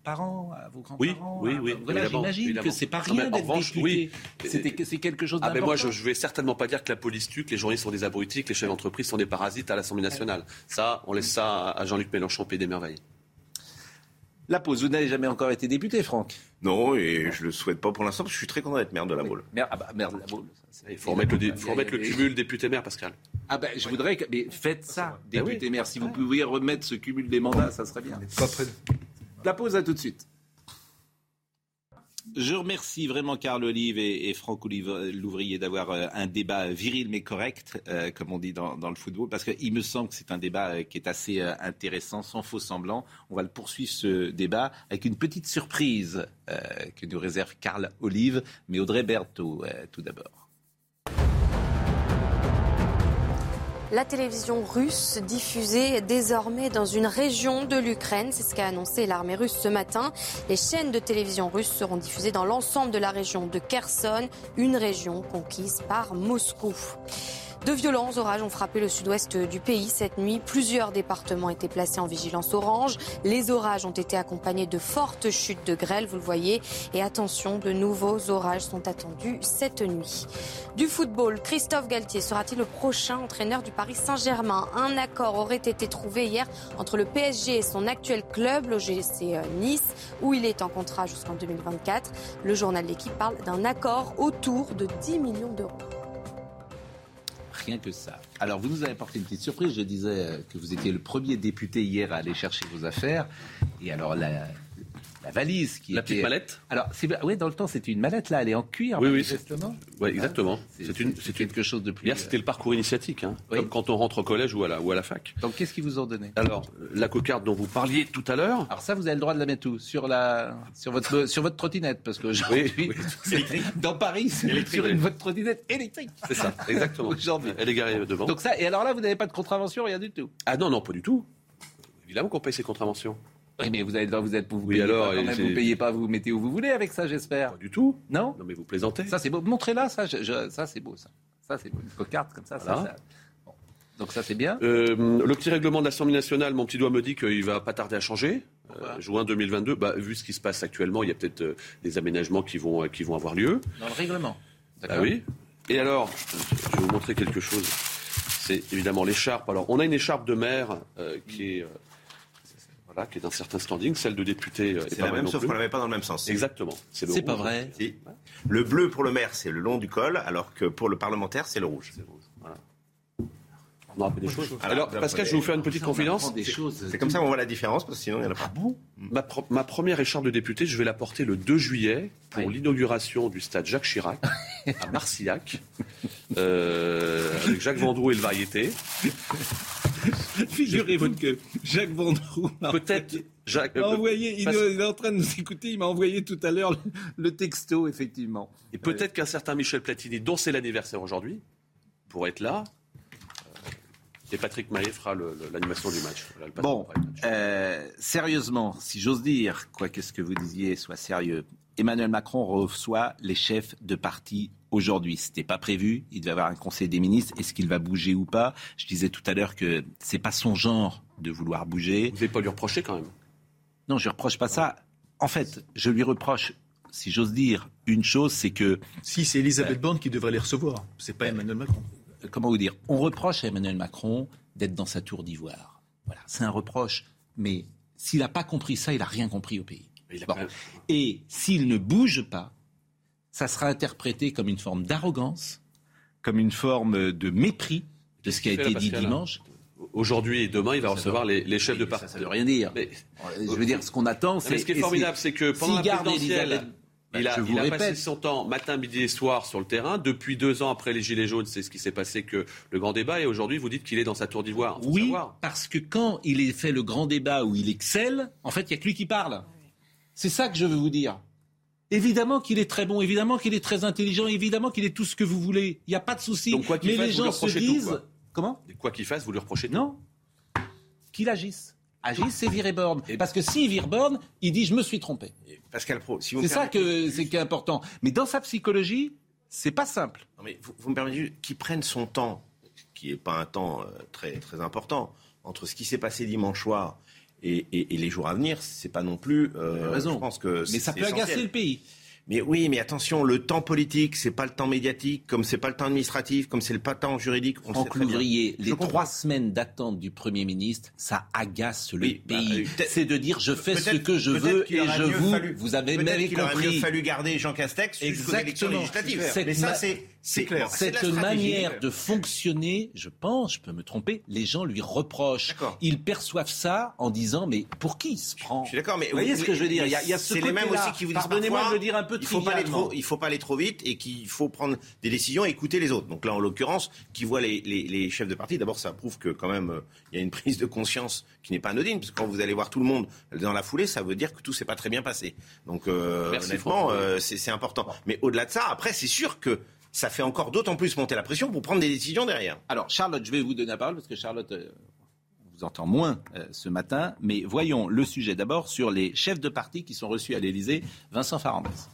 A: parents, à vos grands-parents.
C: Oui, oui,
A: oui. j'imagine que c'est pas rien d'être député. Oui. C'est quelque chose d'important.
C: Ah, mais moi, je, je vais certainement pas dire que la police tue, que les journalistes sont des abrutis, que les chefs d'entreprise sont des parasites à l'Assemblée nationale. Ça, on laisse ça à Jean-Luc Mélenchon, Pays des merveilles.
A: La pause. Vous n'avez jamais encore été député, Franck?
E: Non, et je le souhaite pas pour l'instant, parce que je suis très content d'être maire de la Baule.
A: Maire, ah bah, maire de la Baule.
C: Il faut remettre le, faut remettre le cumul député-maire, Pascal.
A: Ah ben, je voudrais que... Mais faites ça, député-maire. Si vous pouviez remettre ce cumul des mandats, ça serait bien.
D: Pas près
A: La pause, à tout de suite. Je remercie vraiment Carl Olive et, Franck Louvrier d'avoir euh, un débat viril mais correct, euh, comme on dit dans, le football, parce qu'il me semble que c'est un débat euh, qui est assez intéressant, sans faux semblant. On va le poursuivre ce débat avec une petite surprise que nous réserve Carl Olive, mais Audrey Berthaud tout d'abord.
B: La télévision russe diffusée désormais dans une région de l'Ukraine, c'est ce qu'a annoncé l'armée russe ce matin. Les chaînes de télévision russes seront diffusées dans l'ensemble de la région de Kherson, une région conquise par Moscou. De violents orages ont frappé le sud-ouest du pays cette nuit. Plusieurs départements étaient placés en vigilance orange. Les orages ont été accompagnés de fortes chutes de grêle, vous le voyez. Et attention, de nouveaux orages sont attendus cette nuit. Du football, Christophe Galtier sera-t-il le prochain entraîneur du Paris Saint-Germain? Un accord aurait été trouvé hier entre le PSG et son actuel club, l'OGC euh, Nice, où il est en contrat jusqu'en 2024. Le journal L'équipe parle d'un accord autour de 10 millions d'euros
A: rien que ça. Alors, vous nous avez apporté une petite surprise. Je disais euh, que vous étiez le premier député hier à aller chercher vos affaires. Et alors, la, la valise qui
C: la petite mallette.
A: Alors oui, dans le temps c'était une mallette là, elle est en cuir.
C: Oui, oui, exactement. C'est
A: une, c'est quelque chose de plus.
C: Hier c'était le parcours initiatique, hein, comme quand on rentre au collège ou à la ou à la fac.
A: Donc qu'est-ce qu'ils vous ont donné?
C: Alors la cocarde dont vous parliez tout à l'heure.
A: Alors ça vous avez le droit de la mettre où? Sur la sur votre sur votre trottinette parce que aujourd'hui dans Paris c'est sur une votre trottinette électrique.
C: C'est ça, exactement. aujourd'hui. Elle est garée devant.
A: Donc ça et alors là vous n'avez pas de contravention rien du tout?
C: Ah non non pas du tout. Évidemment qu'on paye ses contraventions.
A: Oui, mais vous, avez, vous êtes, vous, oui, alors, pas vous payez pas, vous mettez où vous voulez avec ça, j'espère.
C: Pas du tout.
A: Non
C: Non, mais vous plaisantez.
A: Ça, c'est beau. Montrez-la, ça, ça c'est beau, ça. Ça, c'est beau. Une cocarde comme ça, ça, Donc ça, c'est bien.
C: Euh, le petit règlement de l'Assemblée nationale, mon petit doigt me dit qu'il va pas tarder à changer. juin 2022. Bah, vu ce qui se passe actuellement, il y a peut-être des aménagements qui vont, qui vont avoir lieu.
A: Dans le règlement.
C: Ah oui. Et alors, je vais vous montrer quelque chose. C'est évidemment l'écharpe. Alors, on a une écharpe de maire qui est qui est d'un certain standing. Celle de député
E: euh, c'est la même, sauf qu'on ne l'avait pas dans le même sens.
C: Exactement.
A: C'est pas vrai.
E: Le bleu pour le maire, c'est le long du col, alors que pour le parlementaire, c'est le rouge. C'est rouge.
C: Des choses. Alors, Pascal, je vais vous faire une petite confidence.
E: C'est comme ça qu'on voit la différence, parce que sinon, il n'y en a pas.
C: ma, ma, première écharpe de député, je vais la porter le 2 juillet pour l'inauguration du stade Jacques Chirac à Marcillac, euh, avec Jacques Vendroux et le Variété.
A: Figurez-vous que Jacques Vendroux.
C: Peut-être. Jacques.
A: envoyé, il, est en train de nous écouter. Il m'a envoyé tout à l'heure le, texto, effectivement.
C: Et peut-être qu'un certain Michel Platini, dont c'est l'anniversaire aujourd'hui, pourrait être là. Euh, et Patrick Maillet fera l'animation du match.
A: bon, euh, sérieusement, si j'ose dire, quoi que ce que vous disiez soit sérieux, Emmanuel Macron reçoit les chefs de parti aujourd'hui. Ce n'était pas prévu. Il devait avoir un conseil des ministres. Est-ce qu'il va bouger ou pas? Je disais tout à l'heure que c'est pas son genre de vouloir bouger.
C: Vous n'allez pas lui reprocher quand même?
A: Non, je ne reproche pas ça. En fait, je lui reproche, si j'ose dire, une chose, c'est que...
D: Si, c'est Elisabeth Borne qui devrait les recevoir. C'est pas Emmanuel Macron.
A: Comment vous dire On reproche à Emmanuel Macron d'être dans sa tour d'ivoire. Voilà, c'est un reproche. Mais s'il n'a pas compris ça, il n'a rien compris au pays. Et s'il ne bouge pas, ça sera interprété comme une forme d'arrogance, comme une forme de mépris de ce qui a été dit dimanche.
C: Aujourd'hui et demain, il va recevoir les, chefs de parti.
A: Ça ne veut rien dire. Mais, je veux dire, ce qu'on attend, c'est.
C: Ce qui est formidable, c'est que pendant la présidentielle, il a, il a passé son temps matin, midi et soir sur le terrain. Depuis deux ans après les Gilets jaunes, c'est ce qui s'est passé que le grand débat. Et aujourd'hui, vous dites qu'il est dans sa tour d'ivoire.
A: Oui, parce que quand il est fait le grand débat où il excelle, en fait, il n'y a que lui qui parle. C'est ça que je veux vous dire. Évidemment qu'il est très bon, évidemment qu'il est très intelligent, évidemment qu'il est tout ce que vous voulez. Il n'y a pas de souci. Mais les gens se disent.
C: Comment Quoi qu'il fasse, vous lui reprochez tout.
A: Non. Qu'il agisse. Agisse, c'est virer Borne. Parce que s'il vire Borne, il dit je me suis trompé.
E: Pascal Pro,
A: si C'est ça que, c'est qui est important. Mais dans sa psychologie, c'est pas simple.
E: Non mais vous, me permettez qu'il prenne son temps, qui n'est pas un temps euh, très, très important, entre ce qui s'est passé dimanche soir et, les jours à venir, c'est pas non plus.
A: Euh, je pense que mais ça peut agacer le pays.
E: Mais oui, mais attention, le temps politique, c'est pas le temps médiatique, comme c'est pas le temps administratif, comme c'est le pas le temps juridique.
A: On Franck Louvrier, les trois semaines d'attente du Premier ministre, ça agace le bah, pays. c'est de dire je fais ce que je veux et je vous. vous avez même compris. Il aurait mieux
E: fallu garder Jean Castex jusqu'aux élections législatives.
A: Mais ça, c'est c'est clair. Cette manière de fonctionner, je pense, je peux me tromper, les gens lui reprochent. Ils perçoivent ça en disant mais pour qui il se prend?
E: Je suis d'accord, mais
A: vous voyez ce que je veux dire? Il y
E: a, ce C'est les mêmes aussi qui vous disent
A: Pardonnez-moi de le dire un peu
E: il faut pas aller trop, Il faut pas aller trop vite et qu'il faut prendre des décisions et écouter les autres. Donc là, en l'occurrence, qui voit les, les, chefs de parti, d'abord, ça prouve que quand même euh, il y a une prise de conscience qui n'est pas anodine, parce que quand vous allez voir tout le monde dans la foulée, ça veut dire que tout s'est pas très bien passé. Donc euh, honnêtement, euh, c'est important. Mais au-delà de ça, après, c'est sûr que ça fait encore d'autant plus monter la pression pour prendre des décisions derrière.
A: Alors, Charlotte, je vais vous donner la parole parce que Charlotte euh, vous entend moins euh, ce matin. Mais voyons le sujet d'abord sur les chefs de parti qui sont reçus à l'Élysée. Vincent Farandès.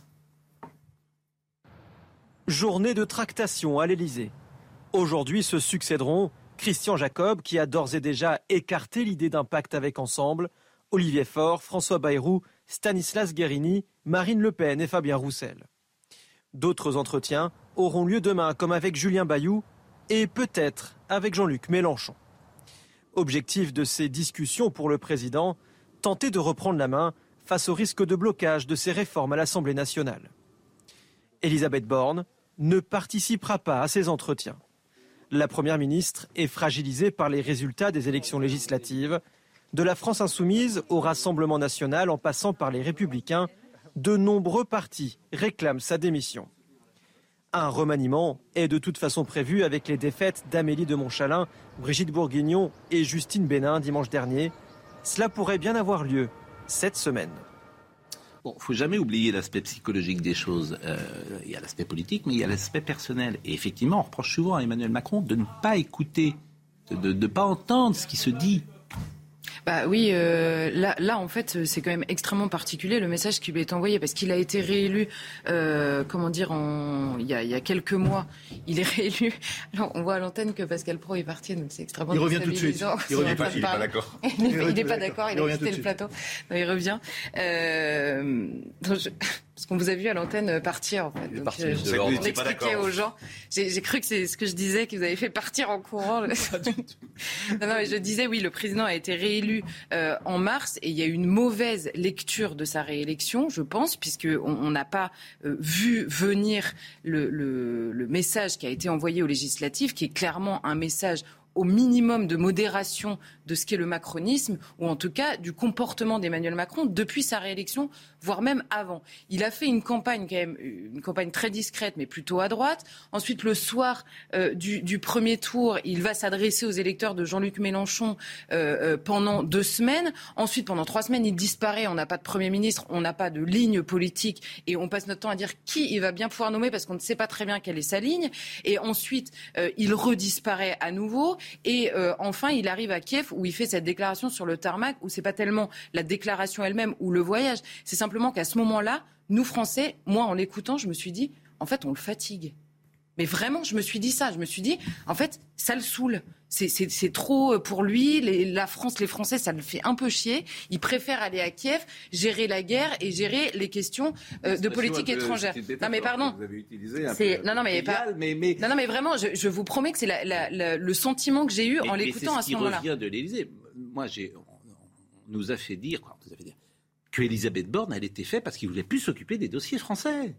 H: Journée de tractation à l'Élysée. Aujourd'hui se succéderont Christian Jacob, qui a d'ores et déjà écarté l'idée d'un pacte avec Ensemble, Olivier Faure, François Bayrou, Stanislas Guérini, Marine Le Pen et Fabien Roussel. D'autres entretiens auront lieu demain, comme avec Julien Bayou et peut-être avec Jean-Luc Mélenchon. Objectif de ces discussions pour le président, tenter de reprendre la main face au risque de blocage de ces réformes à l'Assemblée nationale. Elisabeth Borne ne participera pas à ces entretiens. La Première ministre est fragilisée par les résultats des élections législatives. De la France insoumise au Rassemblement national en passant par les Républicains, de nombreux partis réclament sa démission. Un remaniement est de toute façon prévu avec les défaites d'Amélie de Montchalin, Brigitte Bourguignon et Justine Bénin dimanche dernier. Cela pourrait bien avoir lieu cette semaine.
A: Bon, faut jamais oublier l'aspect psychologique des choses. Euh, il y a l'aspect politique, mais il y a l'aspect personnel. Et effectivement, on reproche souvent à Emmanuel Macron de ne pas écouter, de ne pas entendre ce qui se dit
F: Bah oui, euh, là, là, en fait, c'est quand même extrêmement particulier le message qui lui est envoyé parce qu'il a été réélu, euh, comment dire, en, il, y a, il y a quelques mois. Il est réélu. Alors, on voit à l'antenne que Pascal Pro est parti, donc c'est extrêmement.
D: Il revient tout de suite.
E: Il revient pas, il n'est pas d'accord.
F: il n'est pas d'accord, il, a quitté le plateau. Non, il revient. Euh, donc je... Parce qu'on vous a vu à l'antenne partir, en fait. Donc,
C: parti,
F: euh,
C: je,
F: on expliquait aux gens. J'ai cru que c'est ce que je disais, que vous avez fait partir en courant. non, non, mais je disais, oui, le président a été réélu euh, en mars et il y a eu une mauvaise lecture de sa réélection, je pense, puisqu'on n'a pas euh, vu venir le, le, le message qui a été envoyé aux législatives, qui est clairement un message au minimum de modération de ce qu'est le macronisme, ou en tout cas du comportement d'Emmanuel Macron depuis sa réélection, voire même avant. Il a fait une campagne quand même, une campagne très discrète, mais plutôt à droite. Ensuite, le soir euh, du, premier tour, il va s'adresser aux électeurs de Jean-Luc Mélenchon euh, euh, pendant deux semaines. Ensuite, pendant trois semaines, il disparaît. On n'a pas de Premier ministre, on n'a pas de ligne politique, et on passe notre temps à dire qui il va bien pouvoir nommer parce qu'on ne sait pas très bien quelle est sa ligne. Et ensuite, euh, il redisparaît à nouveau. Et euh, enfin, il arrive à Kiev où il fait cette déclaration sur le tarmac, où c'est pas tellement la déclaration elle-même ou le voyage, c'est simplement qu'à ce moment-là, nous Français, moi en l'écoutant, je me suis dit, en fait, on le fatigue. Mais vraiment, je me suis dit ça. Je me suis dit, en fait, ça le saoule. C'est trop pour lui. Les, la France, les Français, ça le fait un peu chier. Il préfère aller à Kiev, gérer la guerre et gérer les questions euh, de politique étrangère. Non mais pardon.
A: Vous avez utilisé un
F: peu non non mais, pas...
A: mais, mais...
F: non non mais vraiment, je, je vous promets que c'est la, la, la, le sentiment que j'ai eu
A: mais,
F: en l'écoutant à ce moment-là.
A: revient de l'Élysée. Moi, j'ai, on, nous a fait dire, quoi, on nous a fait dire que Elisabeth Borne, elle était faite parce qu'il voulait plus s'occuper des dossiers français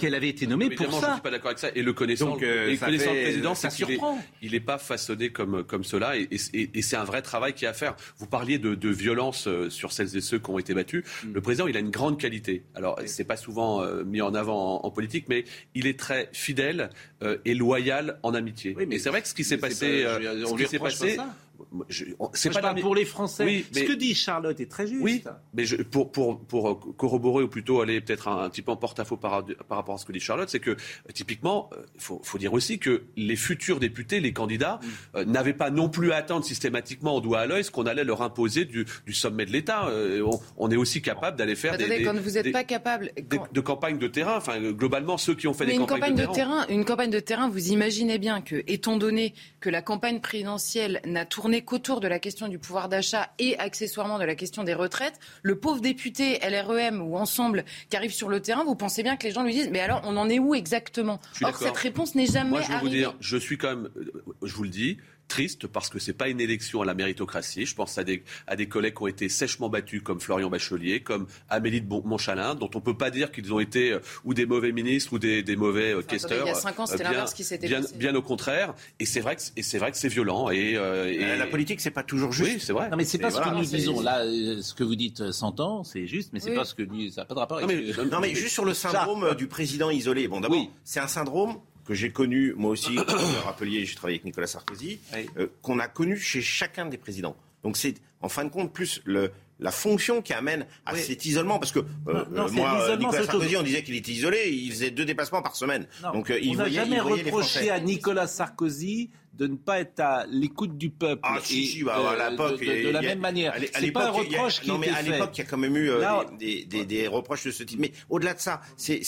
A: qu'elle avait été nommée pour ça.
C: Je suis pas d'accord avec ça. Et le connaissant,
A: Donc, euh,
C: et le, connaissant
A: fait,
C: le président,
A: ça
C: c'est
A: surprend.
C: Il n'est pas façonné comme, comme cela. Et, et, et c'est un vrai travail qu'il y a à faire. Vous parliez de, de violence euh, sur celles et ceux qui ont été battus. Mm. Le président, il a une grande qualité. Alors, c'est pas souvent euh, mis en avant en, en, politique, mais il est très fidèle euh, et loyal en amitié.
A: Oui, mais
C: et c'est vrai que ce qui s'est passé,
A: pas, je,
C: ce qui s'est passé.
A: C'est pas pour les Français.
C: Oui,
A: mais... Ce que dit Charlotte est très juste.
C: Oui, mais je, pour, pour, pour corroborer ou plutôt aller peut-être un, un, petit peu en porte-à-faux par, par, rapport à ce que dit Charlotte, c'est que typiquement, il faut, faut, dire aussi que les futurs députés, les candidats, mm. euh, n'avaient pas non plus à attendre systématiquement au doigt à l'œil ce qu'on allait leur imposer du, du sommet de l'État. Euh, on, on, est aussi capable d'aller faire
F: Attendez,
C: des,
F: quand vous n'êtes
C: des,
F: pas capable
C: quand... de, de campagne de terrain. Enfin, globalement, ceux qui ont fait
F: mais
C: des
F: une
C: campagnes
F: campagne
C: de,
F: de terrain, une campagne de terrain, vous imaginez bien que, étant donné que la campagne présidentielle n'a tourné qu'autour de la question du pouvoir d'achat et accessoirement de la question des retraites, le pauvre député LREM ou Ensemble qui arrive sur le terrain, vous pensez bien que les gens lui disent mais alors on en est où exactement? Or cette réponse n'est jamais
C: Moi, je vais
F: arrivée.
C: vous dire, je suis quand même, je vous le dis, triste parce que c'est pas une élection à la méritocratie. Je pense à des, à des collègues qui ont été sèchement battus comme Florian Bachelier, comme Amélie de Montchalin, dont on peut pas dire qu'ils ont été euh, ou des mauvais ministres ou des, des mauvais euh,
F: Enfin,
C: questeurs.
F: il y a cinq ans, c'était
C: bien,
F: l'inverse qui s'était
C: bien,
F: passé.
C: bien au contraire. Et c'est vrai que et c'est vrai que c'est violent. Et, euh, et...
E: La politique, c'est pas toujours juste.
C: Oui, c'est vrai.
A: Non, mais c'est pas ce que nous disons. Là, euh, ce que vous dites s'entend, c'est juste, mais c'est
F: Oui.
A: pas ce que nous. Ça n'a pas de rapport
C: Non,
A: avec.
C: mais-
A: ce que-
E: Non, mais juste sur le syndrome du président isolé. Bon, d'abord,
A: Oui.
E: c'est un syndrome que j'ai connu, moi aussi, vous le rappeliez, j'ai travaillé avec Nicolas Sarkozy,
A: Oui.
E: euh, qu'on a connu chez chacun des présidents. Donc c'est, en fin de compte, plus le, la fonction qui amène à
A: Oui.
E: cet isolement. Parce que euh,
A: Non, non,
E: euh, moi, Nicolas Sarkozy, on disait qu'il était isolé, il faisait deux déplacements par semaine.
A: Non,
E: Donc euh, il
A: on
E: voyait,
A: jamais
E: il voyait les
A: reproché
E: Français.
A: à Nicolas Sarkozy de ne pas être à l'écoute du peuple.
E: Ah, si,
A: et,
E: si, bah,
A: euh,
E: à l'époque,
A: de, de- la
E: a-
A: même manière. C'est pas un
E: y a-
A: reproche qui
E: Non, mais à l'époque, il y a quand même eu euh,
A: Là,
E: des, des- des reproches de ce type. Mais au-delà de ça, c'est-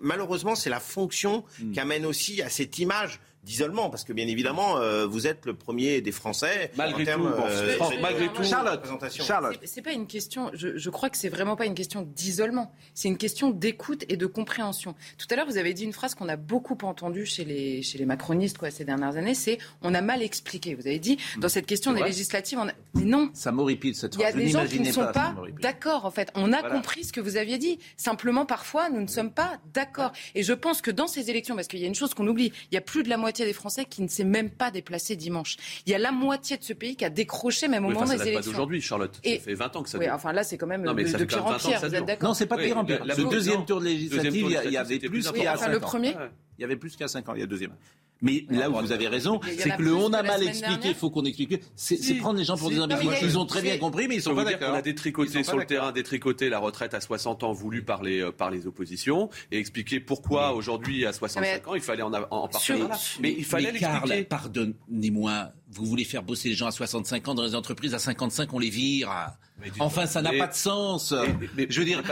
E: malheureusement, c'est la fonction
A: Hmm.
E: qui amène aussi à cette image d'isolement, parce que bien évidemment, euh, vous êtes le premier des Français.
C: Malgré
E: en termes,
C: tout,
E: euh,
C: malgré tout-
A: Charlotte. Charlotte.
F: C'est- pas une question, je, je crois que c'est vraiment pas une question d'isolement, c'est une question d'écoute et de compréhension. Tout à l'heure, vous avez dit une phrase qu'on a beaucoup entendue chez les, chez les macronistes quoi, ces dernières années, c'est on a mal expliqué. Vous avez dit, dans cette question des législatives, on a... mais non,
A: Ça m'horripile cette
F: il y a
A: phrase.
F: Des gens qui ne sont pas d'accord, en fait. On a
A: Voilà.
F: compris ce que vous aviez dit. Simplement, parfois, nous ne sommes pas d'accord. Et je pense que dans ces élections, parce qu'il y a une chose qu'on oublie, il y a plus de la moitié des Français qui ne s'est même pas déplacé dimanche. Il y a la moitié de ce pays qui a décroché même au
C: Oui,
F: moment
C: enfin,
F: des élections.
C: d'aujourd'hui, Charlotte.
F: Et-
C: Ça fait 20 ans que ça
F: Oui,
C: dure.
F: enfin là, c'est quand même
C: Non, mais
F: de,
C: ça
F: pire en
C: 20 ans
F: pire. Vous êtes d'accord
A: Non, c'est pas
C: Oui,
A: pire en pire. Le deuxième tour de
C: Deuxième
A: législative,
C: tour
A: il y il avait plus qu'il y a
F: le premier.
A: Il y avait plus qu'à 5 ans, il y a deuxième. Mais là où vous avez raison, c'est que le on a mal expliqué, il faut qu'on explique. C'est prendre les gens pour des imbéciles. Ils ont très bien compris, mais ils sont pas d'accord.
C: On a détricoté sur le terrain, détricoté la retraite à 60 ans voulue par les, euh, par les oppositions et expliquer pourquoi aujourd'hui à 65 ans il fallait en, en parler.
A: Mais il fallait l'expliquer. Pardonnez-moi, vous voulez faire bosser les gens à 65 ans dans les entreprises, à 55 on les vire. Enfin, ça n'a pas de sens. je veux dire,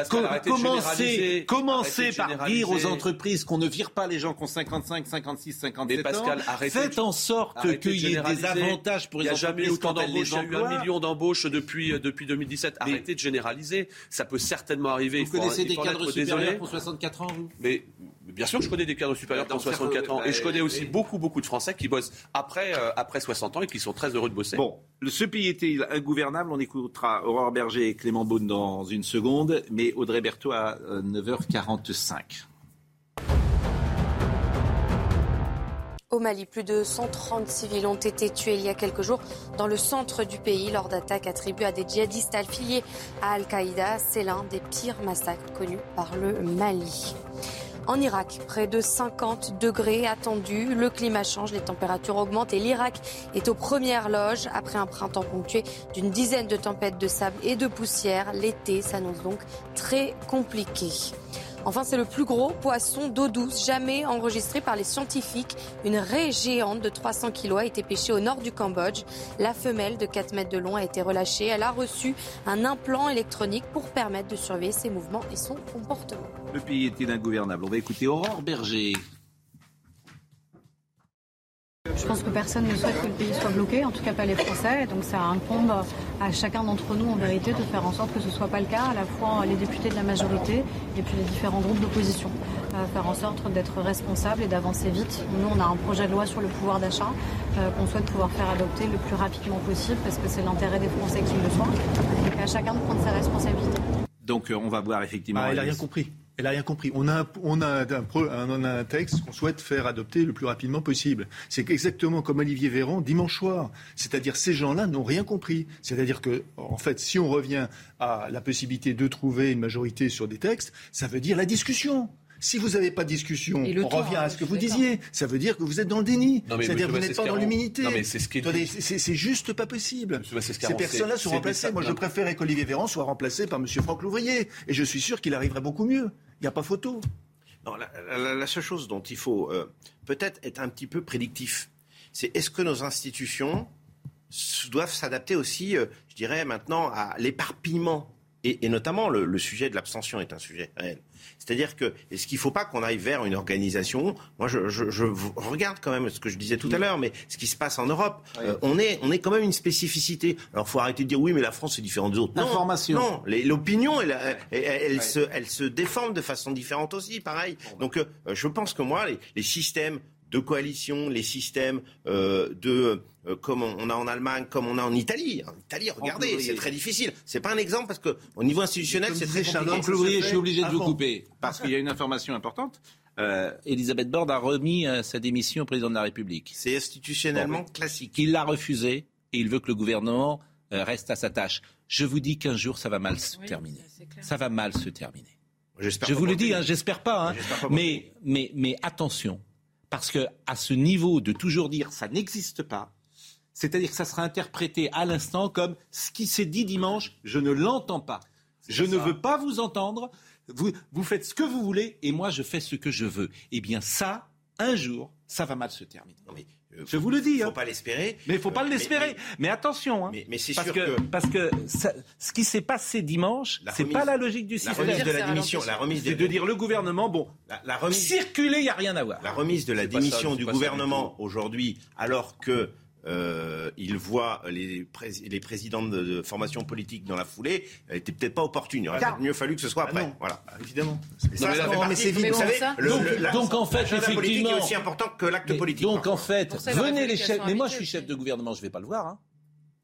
A: commencez, commencez par dire aux entreprises qu'on ne vire pas les gens qui ont 55, 56, 57 Pascal, ans. Faites en sorte qu'il y ait des avantages pour les entreprises. Il
C: y a eu un million d'embauches depuis, euh, depuis 2017. Arrêtez de généraliser. Ça peut certainement arriver.
A: Vous connaissez des cadres supérieurs pour 64 ans, vous?
C: Mais Bien sûr, je connais des cadres supérieurs pour 64 ans. Et je connais aussi beaucoup, beaucoup de Français qui bossent après, euh, après 60 ans et qui sont très heureux de bosser.
A: Bon, ce pays était ingouvernable? On écoutera Aurore Berger et Clément Beaune dans une seconde. Mais Audrey Berthaud à 9h45. Euh,
B: Au Mali, plus de 130 civils ont été tués il y a quelques jours dans le centre du pays lors d'attaques attribuées à des djihadistes affiliés à Al-Qaïda. C'est l'un des pires massacres connus par le Mali. En Irak, près de 50 degrés attendus. Le climat change, les températures augmentent et l'Irak est aux premières loges après un printemps ponctué d'une dizaine de tempêtes de sable et de poussière. L'été s'annonce donc très compliqué. Enfin, c'est le plus gros poisson d'eau douce jamais enregistré par les scientifiques. Une raie géante de 300 kg a été pêchée au nord du Cambodge. La femelle de 4 mètres de long a été relâchée. Elle a reçu un implant électronique pour permettre de surveiller ses mouvements et son comportement.
A: Le pays était ingouvernable. On va écouter Aurore Berger,
I: je pense que personne ne souhaite que le pays soit bloqué, en tout cas pas les Français. Donc ça incombe à chacun d'entre nous en vérité de faire en sorte que ce ne soit pas le cas, à la fois les députés de la majorité et puis les différents groupes d'opposition. Euh, faire en sorte d'être responsables et d'avancer vite. Nous, on a un projet de loi sur le pouvoir d'achat euh, qu'on souhaite pouvoir faire adopter le plus rapidement possible parce que c'est l'intérêt des Français qui le soit. Donc à chacun de prendre ses responsabilités.
A: Donc euh, on va voir effectivement.
D: Ah, il n'a rien compris. Elle n'a rien compris. On a, un, texte qu'on souhaite faire adopter le plus rapidement possible. C'est exactement comme Olivier Véran dimanche soir. C'est-à-dire ces gens-là n'ont rien compris. C'est-à-dire que, en fait, si on revient à la possibilité de trouver une majorité sur des textes, ça veut dire la discussion. Si vous n'avez pas de discussion, on revient à ce que vous disiez. Ça veut dire que vous êtes dans le déni. C'est-à-dire que vous n'êtes pas dans l'humilité. C'est juste pas possible. Ces personnes-là sont remplacées. Moi, je préférerais qu'Olivier Véran soit remplacé par M. Franck Louvrier. Et je suis sûr qu'il arriverait beaucoup mieux. Il n'y a pas photo.
E: Non, la, seule chose dont il faut euh, peut-être être un petit peu prédictif, c'est est-ce que nos institutions doivent s'adapter aussi, euh, je dirais maintenant, à l'éparpillement? Et, notamment le, sujet de l'abstention est un sujet réel. C'est-à-dire que, est-ce qu'il ne faut pas qu'on aille vers une organisation Moi, je, regarde quand même ce que je disais tout à l'heure, mais ce qui se passe en Europe, euh, on, est, on est quand même une spécificité. Alors, il faut arrêter de dire oui, mais la France est différente des autres. Non, non l'opinion, elle, elle, se, elle se déforme de façon différente aussi, pareil. Donc, euh, je pense que moi, les, les systèmes de coalition, les systèmes euh, de euh, comme on a en Allemagne, comme on a en Italie. En Italie, regardez, c'est très difficile. C'est pas un exemple parce que au niveau institutionnel, c'est très
A: compliqué. je suis obligé de vous couper parce qu'il y a une information importante. Euh, Elisabeth Borne a remis sa démission au président de la République.
E: C'est institutionnellement classique.
A: Il l'a refusé et il veut que le gouvernement reste à sa tâche. Je vous dis qu'un jour, ça va mal se terminer. Ça va mal se terminer. Je vous le dis, hein, j'espère pas. Hein. mais, mais, mais attention, parce que à ce niveau de toujours dire ça n'existe pas, c'est-à-dire que ça sera interprété à l'instant comme ce qui s'est dit dimanche, je ne l'entends pas. Je ne veux pas vous entendre. Vous, vous faites ce que vous voulez et moi je fais ce que je veux. Eh bien ça, un jour, ça va mal se terminer. Je vous le dis. Il
E: ne faut
A: hein.
E: pas l'espérer.
A: Mais il ne faut pas l'espérer. Mais, attention. Hein.
E: mais, c'est
A: parce
E: sûr
A: que, Parce que ce qui s'est passé dimanche, ce n'est pas la logique du système.
E: La remise de la démission.
A: La remise de, de dire le gouvernement, bon, la, remise, circuler, il n'y a rien à voir.
E: La remise de la démission du gouvernement aujourd'hui, alors que euh, il voit les, les présidents de, formation politique dans la foulée, elle était peut-être pas opportune. Il aurait peut-être mieux fallu que ce soit après.
D: Ah voilà, évidemment.
E: mais c'est vite. Vous savez,
A: donc, en fait, effectivement,
E: est aussi important que l'acte politique.
A: Donc en fait, venez les chefs. Mais moi, je suis chef de gouvernement, je vais pas le voir. Hein.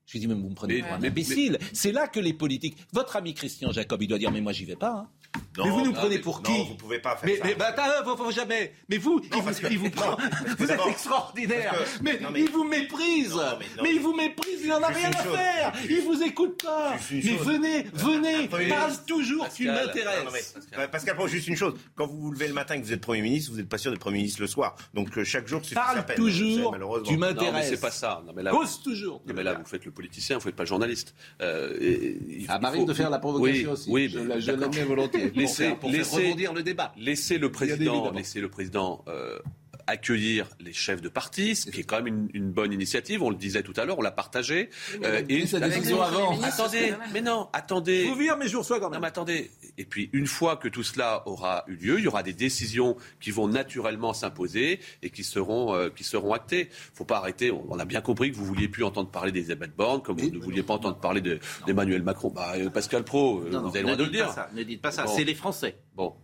A: Je dis, mais vous me prenez pour un imbécile. C'est là que les politiques. Votre ami Christian Jacob, il doit dire, mais moi, j'y vais pas. Hein. Mais vous nous prenez pour qui
E: Vous pouvez pas faire
A: mais,
E: ça.
A: Mais bah, attends, faut, faut jamais. Mais vous, il vous, il vous prend. Vous êtes extraordinaire. mais, il vous méprise. mais, il vous méprise. Il en a rien à faire. Il vous écoute pas. Mais venez, venez. Parle toujours. Tu m'intéresses.
E: Pascal Pro, juste une chose. Quand vous vous levez le matin et que vous êtes Premier ministre, vous n'êtes pas sûr d'être Premier ministre le soir. Donc euh, chaque jour, c'est
A: Parle toujours. Tu m'intéresses.
C: Non, mais c'est pas ça. Non, mais là,
A: Cause toujours.
C: Non, mais là, vous faites le politicien, vous faites pas le journaliste. Euh,
A: ça m'arrive de faire la provocation
C: oui,
A: aussi.
C: Oui,
A: je, je l'admets volontiers.
C: Laissez,
A: pour faire, pour
C: laissez,
A: faire rebondir le débat.
C: Laissez le président, laissez le président euh, accueillir les chefs de parti, ce qui est quand même une, une, bonne initiative. On le disait tout à l'heure, on l'a partagé.
A: Euh, et sa décision avant.
C: Attendez, mais non, attendez.
A: Je vous vire, mais je vous reçois quand même.
C: Non, mais attendez. Et puis, une fois que tout cela aura eu lieu, il y aura des décisions qui vont naturellement s'imposer et qui seront, euh, qui seront actées. Faut pas arrêter. On, on, a bien compris que vous vouliez plus entendre parler d'Elisabeth Borne, comme oui, vous ne vouliez pas entendre parler d'Emmanuel Macron. Bah, euh, Pascal Pro,
A: non,
C: vous avez le droit de le dire.
A: Ça, ne dites pas ça. Bon. C'est les Français.
C: Bon.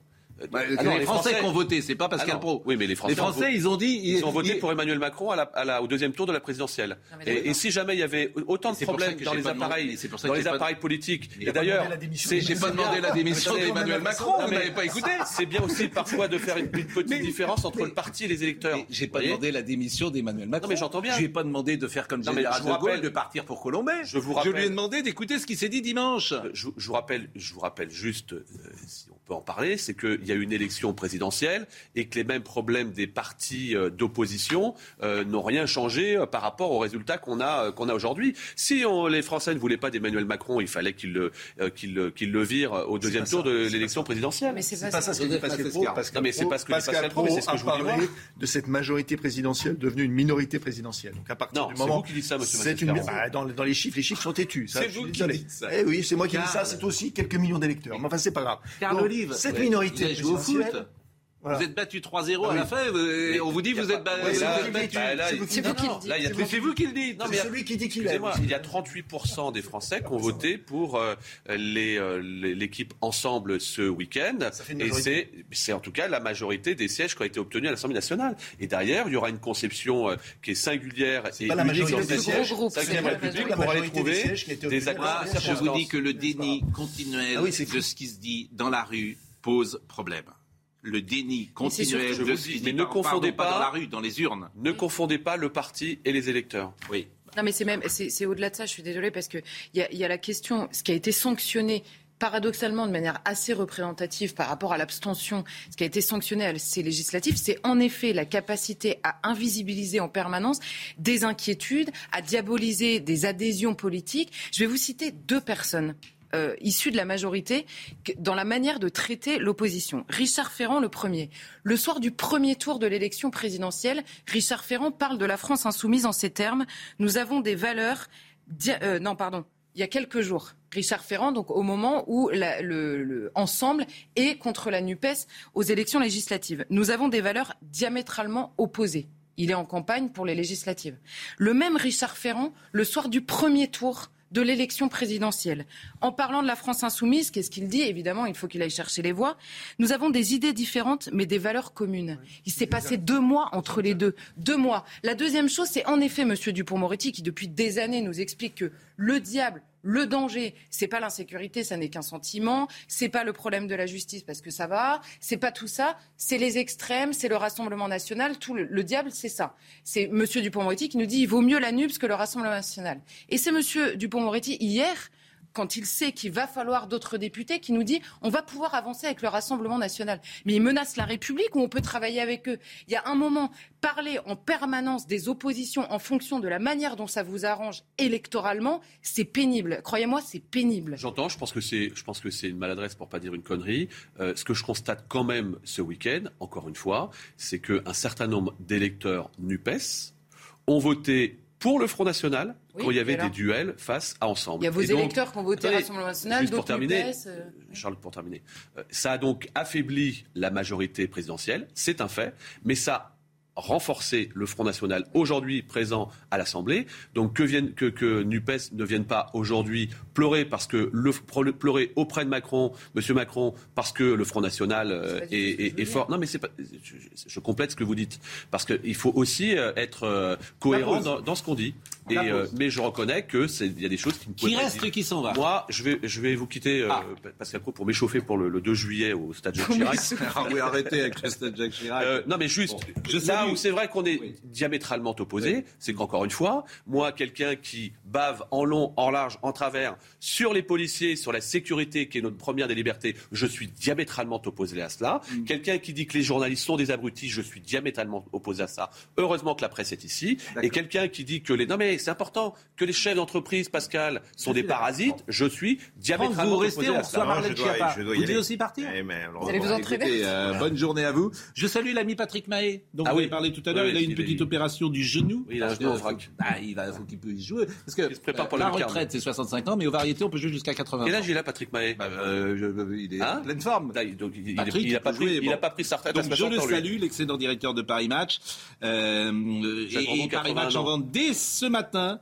A: Bah, ah non, les, Français, Français qui ont voté, c'est pas Pascal
C: ah
A: Pro.
C: Oui, mais les Français,
A: les Français ils ont dit.
C: Ils, ils ont voté ils... pour Emmanuel Macron à la, à la, au deuxième tour de la présidentielle. Et, et, si jamais il y avait autant de problèmes dans les appareils, dans les appareils politiques, et d'ailleurs,
A: j'ai pas demandé la démission d'Emmanuel Macron, vous n'avez pas écouté.
C: C'est bien aussi parfois de faire une, petite différence entre le parti et les électeurs.
A: J'ai pas demandé la démission d'Emmanuel Macron.
C: Non, mais j'entends bien.
A: Je lui ai pas demandé de faire comme général de Gaulle, de partir pour Colombay. Je vous Je lui ai demandé d'écouter ce qui s'est dit dimanche.
C: Je vous rappelle, je vous rappelle juste, si on peut en parler, c'est qu'il y a une élection présidentielle et que les mêmes problèmes des partis euh, d'opposition euh, n'ont rien changé euh, par rapport aux résultats qu'on a, qu'on a aujourd'hui. Si on, les Français ne voulaient pas d'Emmanuel Macron, il fallait qu'ils le, qu le virent au deuxième tour ça, de l'élection présidentielle.
F: Mais c'est
D: pas,
F: pas,
D: ça ce que dit Pascal Pro.
C: Non, mais c'est que dit Pascal Pro, mais c'est ce que je vous dis
D: de cette majorité présidentielle devenue une minorité présidentielle. Donc à partir
C: non,
D: du moment
C: vous qui dites ça, monsieur
D: c'est une bah, dans, dans, les chiffres, les chiffres sont têtus.
A: C'est vous qui dites ça.
D: Eh oui, c'est moi qui dis ça. C'est aussi quelques millions d'électeurs. Mais enfin, c'est pas grave. Cette minorité
A: présidentielle. Voilà. Vous êtes battu 3-0 ah, à la fin, et on vous dit vous êtes, ba
F: ouais,
A: vous êtes battu.
F: C'est vous qui le dites.
A: C'est vous qui le dites.
D: C'est celui qui dit qu'il est.
C: Il y a 38% des Français qui ont voté pour euh, l'équipe les, Ensemble ce week-end. Et c'est en tout cas la majorité des sièges qui ont été obtenus à l'Assemblée nationale. Et derrière, il y aura une conception euh, qui est singulière et
D: pas
C: unique dans
D: des
C: sièges. Cinquième République pour aller trouver des accords.
A: Je vous dis que le déni continuel de ce qui se dit dans la rue pose problème le déni continuel de ce qui
C: mais ne confondez
A: pas, dans la rue, dans les urnes.
C: Ne confondez pas le parti et les électeurs.
A: Oui.
F: Non, mais c'est même, c'est au-delà de ça. Je suis désolée parce que il y, y a, la question, ce qui a été sanctionné paradoxalement de manière assez représentative par rapport à l'abstention, ce qui a été sanctionné à ces législatives, c'est en effet la capacité à invisibiliser en permanence des inquiétudes, à diaboliser des adhésions politiques. Je vais vous citer deux personnes euh, issus de la majorité dans la manière de traiter l'opposition. Richard Ferrand, le premier. Le soir du premier tour de l'élection présidentielle, Richard Ferrand parle de la France insoumise en ces termes. Nous avons des valeurs. Euh, non, pardon. Il y a quelques jours. Richard Ferrand, donc au moment où la, le, le, Ensemble est contre la NUPES aux élections législatives. Nous avons des valeurs diamétralement opposées. Il est en campagne pour les législatives. Le même Richard Ferrand, le soir du premier tour, de l'élection présidentielle. En parlant de la France insoumise, qu'est-ce qu'il dit? Évidemment, il faut qu'il aille chercher les voix. Nous avons des idées différentes, mais des valeurs communes. Il s'est passé deux mois entre les deux. Deux mois. La deuxième chose, c'est en effet M. Dupont-Moretti qui, depuis des années, nous explique que le diable, le danger, c'est pas l'insécurité, ça n'est qu'un sentiment. C'est pas le problème de la justice parce que ça va. C'est pas tout ça. C'est les extrêmes, c'est le Rassemblement national. Tout le, le diable, c'est ça. C'est Monsieur Dupond-Moretti qui nous dit il vaut mieux la NUPS que le Rassemblement national. Et c'est Monsieur Dupond-Moretti hier quand il sait qu'il va falloir d'autres députés, qui nous dit on va pouvoir avancer avec le Rassemblement national. Mais il menace la République où on peut travailler avec eux. Il y a un moment, parler en permanence des oppositions en fonction de la manière dont ça vous arrange électoralement, c'est pénible. Croyez-moi, c'est pénible.
C: J'entends, je pense que c'est, je pense que c'est une maladresse pour pas dire une connerie. Euh, ce que je constate quand même ce week-end, encore une fois, c'est qu'un certain nombre d'électeurs NUPES ont voté pour le Front National oui, quand il y avait des duels face à Ensemble.
F: Il y a vos donc, électeurs qui ont voté Rassemblement National, d'autres
C: terminer,
F: UPS, euh...
C: Charles, pour terminer. Euh, ça a donc affaibli la majorité présidentielle, c'est un fait, mais ça renforcer le Front National aujourd'hui présent à l'Assemblée. Donc que, vienne, que, que NUPES ne vienne pas aujourd'hui pleurer parce que le, pleurer auprès de Macron, Monsieur Macron, parce que le Front National euh, est, est, fort. Non, mais c'est pas. Je, je, complète ce que vous dites parce qu'il faut aussi euh, être euh, cohérent dans, dans, ce qu'on dit. Et, euh, mais je reconnais que il y a des choses qui ne
A: Qui reste, qui s'en va.
C: Moi, je vais, je vais vous quitter, euh, ah. Pascal Pro, pour m'échauffer pour le, le, 2 juillet au Stade Jacques Chirac.
A: ah oui, arrêtez avec le Stade Jacques Chirac.
C: non, mais juste, je où c'est vrai qu'on est diamétralement opposés, c'est qu'encore une fois, moi, quelqu'un qui bave en long, en large, en travers sur les policiers, sur la sécurité, qui est notre première des libertés, je suis diamétralement opposé à cela. Mm. Quelqu'un qui dit que les journalistes sont des abrutis, je suis diamétralement opposé à ça. Heureusement que la presse est ici. Et quelqu'un qui dit que les... Non mais c'est important que les chefs d'entreprise, Pascal, sont des parasites, je suis diamétralement opposé à ça.
A: Vous devez aussi partir
F: eh, Vous allez vous entraîner
A: euh, Bonne journée à vous. Je salue l'ami Patrick Mahé, ah vous avez parlé tout à l'heure. il a une petite opération du genou.
C: il a un frac.
A: Bah, il va, faut qu'il puisse jouer. Parce que la retraite, c'est 65 ans, mais aux variétés, on peut jouer jusqu'à 80 ans.
C: Quel âge il a, Patrick Mahé
A: bah, euh, Il est en hein pleine forme.
C: Donc, il n'a pas, pas, pris sa retraite
A: Donc, je le salue, l'excellent directeur de Paris Match. Euh, et, Paris Match en vente dès ce matin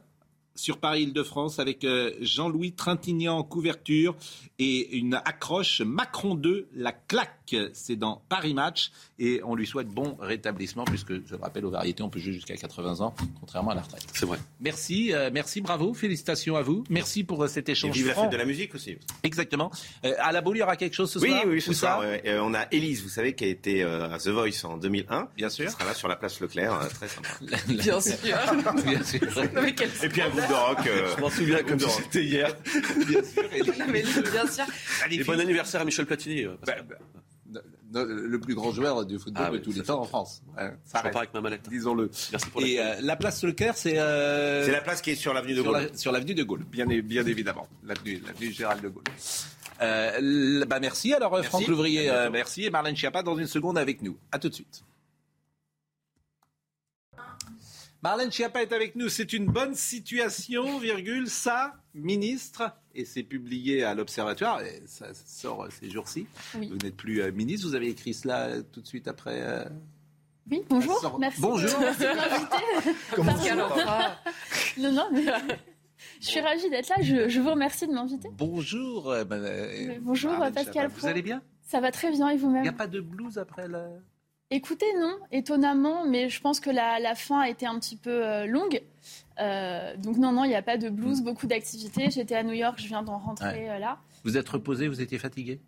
A: sur Paris-Île-de-France avec euh, Jean-Louis Trintignant en couverture et une accroche Macron 2, la claque. C'est dans Paris Match et on lui souhaite bon rétablissement puisque, je le rappelle, aux variétés, on peut jouer jusqu'à 80 ans, contrairement à la retraite.
C: C'est vrai.
A: Merci, euh, merci, bravo, félicitations à vous. Merci pour euh, cet échange. Et
E: vive la fête de la musique aussi.
A: Exactement. à la boule, il y aura quelque chose ce soir
E: Oui, oui, ce soir. on a Élise, vous savez, qui a été à The Voice en 2001.
A: Bien sûr.
E: Elle sera là sur la place Leclerc, très sympa.
F: Bien sûr. Bien sûr.
E: et puis un groupe de rock.
C: Je m'en souviens comme c'était hier.
F: bien sûr. bien sûr.
C: Et bon anniversaire à Michel Platini. Euh, bah,
A: bah, le plus grand joueur du football ah de tous les temps en France.
C: ça repart avec ma mallette.
A: Disons-le.
C: Merci pour
A: Et euh, la place Leclerc, c'est.
E: Euh... C'est la place qui est sur l'avenue de Gaulle.
A: Sur l'avenue de Gaulle, bien, bien évidemment. L'avenue Gérald de Gaulle. Euh, bah merci alors merci. Franck Louvrier, euh, merci et Marlène Schiappa dans une seconde avec nous. À tout de suite. Marlène Schiappa est avec nous. C'est une bonne situation, virgule, ça, ministre. Et c'est publié à l'Observatoire. Et ça, sort ces jours-ci. Vous n'êtes plus euh, ministre. Vous avez écrit cela euh, tout de suite après. Euh,
J: oui, bonjour. Merci.
A: Bonjour.
J: Merci de m'inviter.
F: Comment ça
J: Non, non, mais. Je suis ravie d'être là. Je, vous remercie de m'inviter.
A: Bonjour.
J: bonjour, Pascal.
A: Vous allez bien?
J: Ça va très bien et vous-même?
A: Il n'y a pas de blues après le.
J: Écoutez, non, étonnamment, mais je pense que la, fin a été un petit peu euh, longue. Euh, donc non, non, il n'y a pas de blues, mm. beaucoup d'activités. J'étais à New York, je viens d'en rentrer euh, là.
A: Vous êtes reposé, vous étiez fatigué?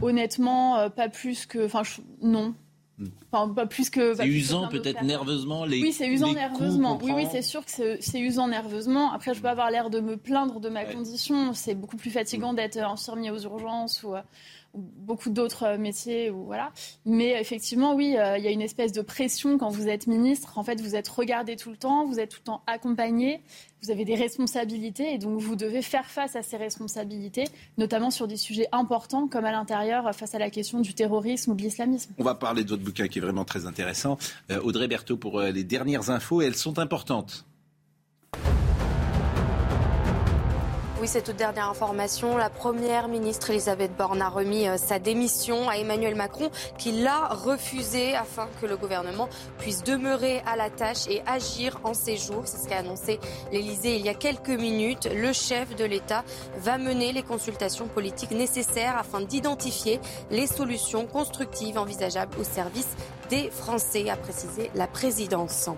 J: Honnêtement, pas plus que... Enfin, non. Mm. Enfin, pas plus que.
A: C'est usant peut-être nerveusement les.
J: Oui, c'est usant nerveusement. Oui, oui, c'est sûr que c'est usant nerveusement. Après, je peux avoir l'air de me plaindre de ma condition. C'est beaucoup plus fatigant mm. d'être infirmier aux urgences ou, beaucoup d'autres métiers. Ou, voilà. Mais effectivement, oui, euh, il y a une espèce de pression quand vous êtes ministre. En fait, vous êtes regardé tout le temps, vous êtes tout le temps accompagné, vous avez des responsabilités et donc vous devez faire face à ces responsabilités, notamment sur des sujets importants comme à l'intérieur face à la question du terrorisme ou de l'islamisme.
A: On va parler de votre bouquin qui est vraiment très intéressant. Euh, Audrey Berthaud pour euh, les dernières infos, elles sont importantes.
B: Oui, cette dernière information, la première ministre Elisabeth Borne a remis euh, sa démission à Emmanuel Macron, qui l'a refusée afin que le gouvernement puisse demeurer à la tâche et agir en ses jours. C'est ce qu'a annoncé l'Elysée il y a quelques minutes. Le chef de l'État va mener les consultations politiques nécessaires afin d'identifier les solutions constructives envisageables au service des Français, a précisé la présidence.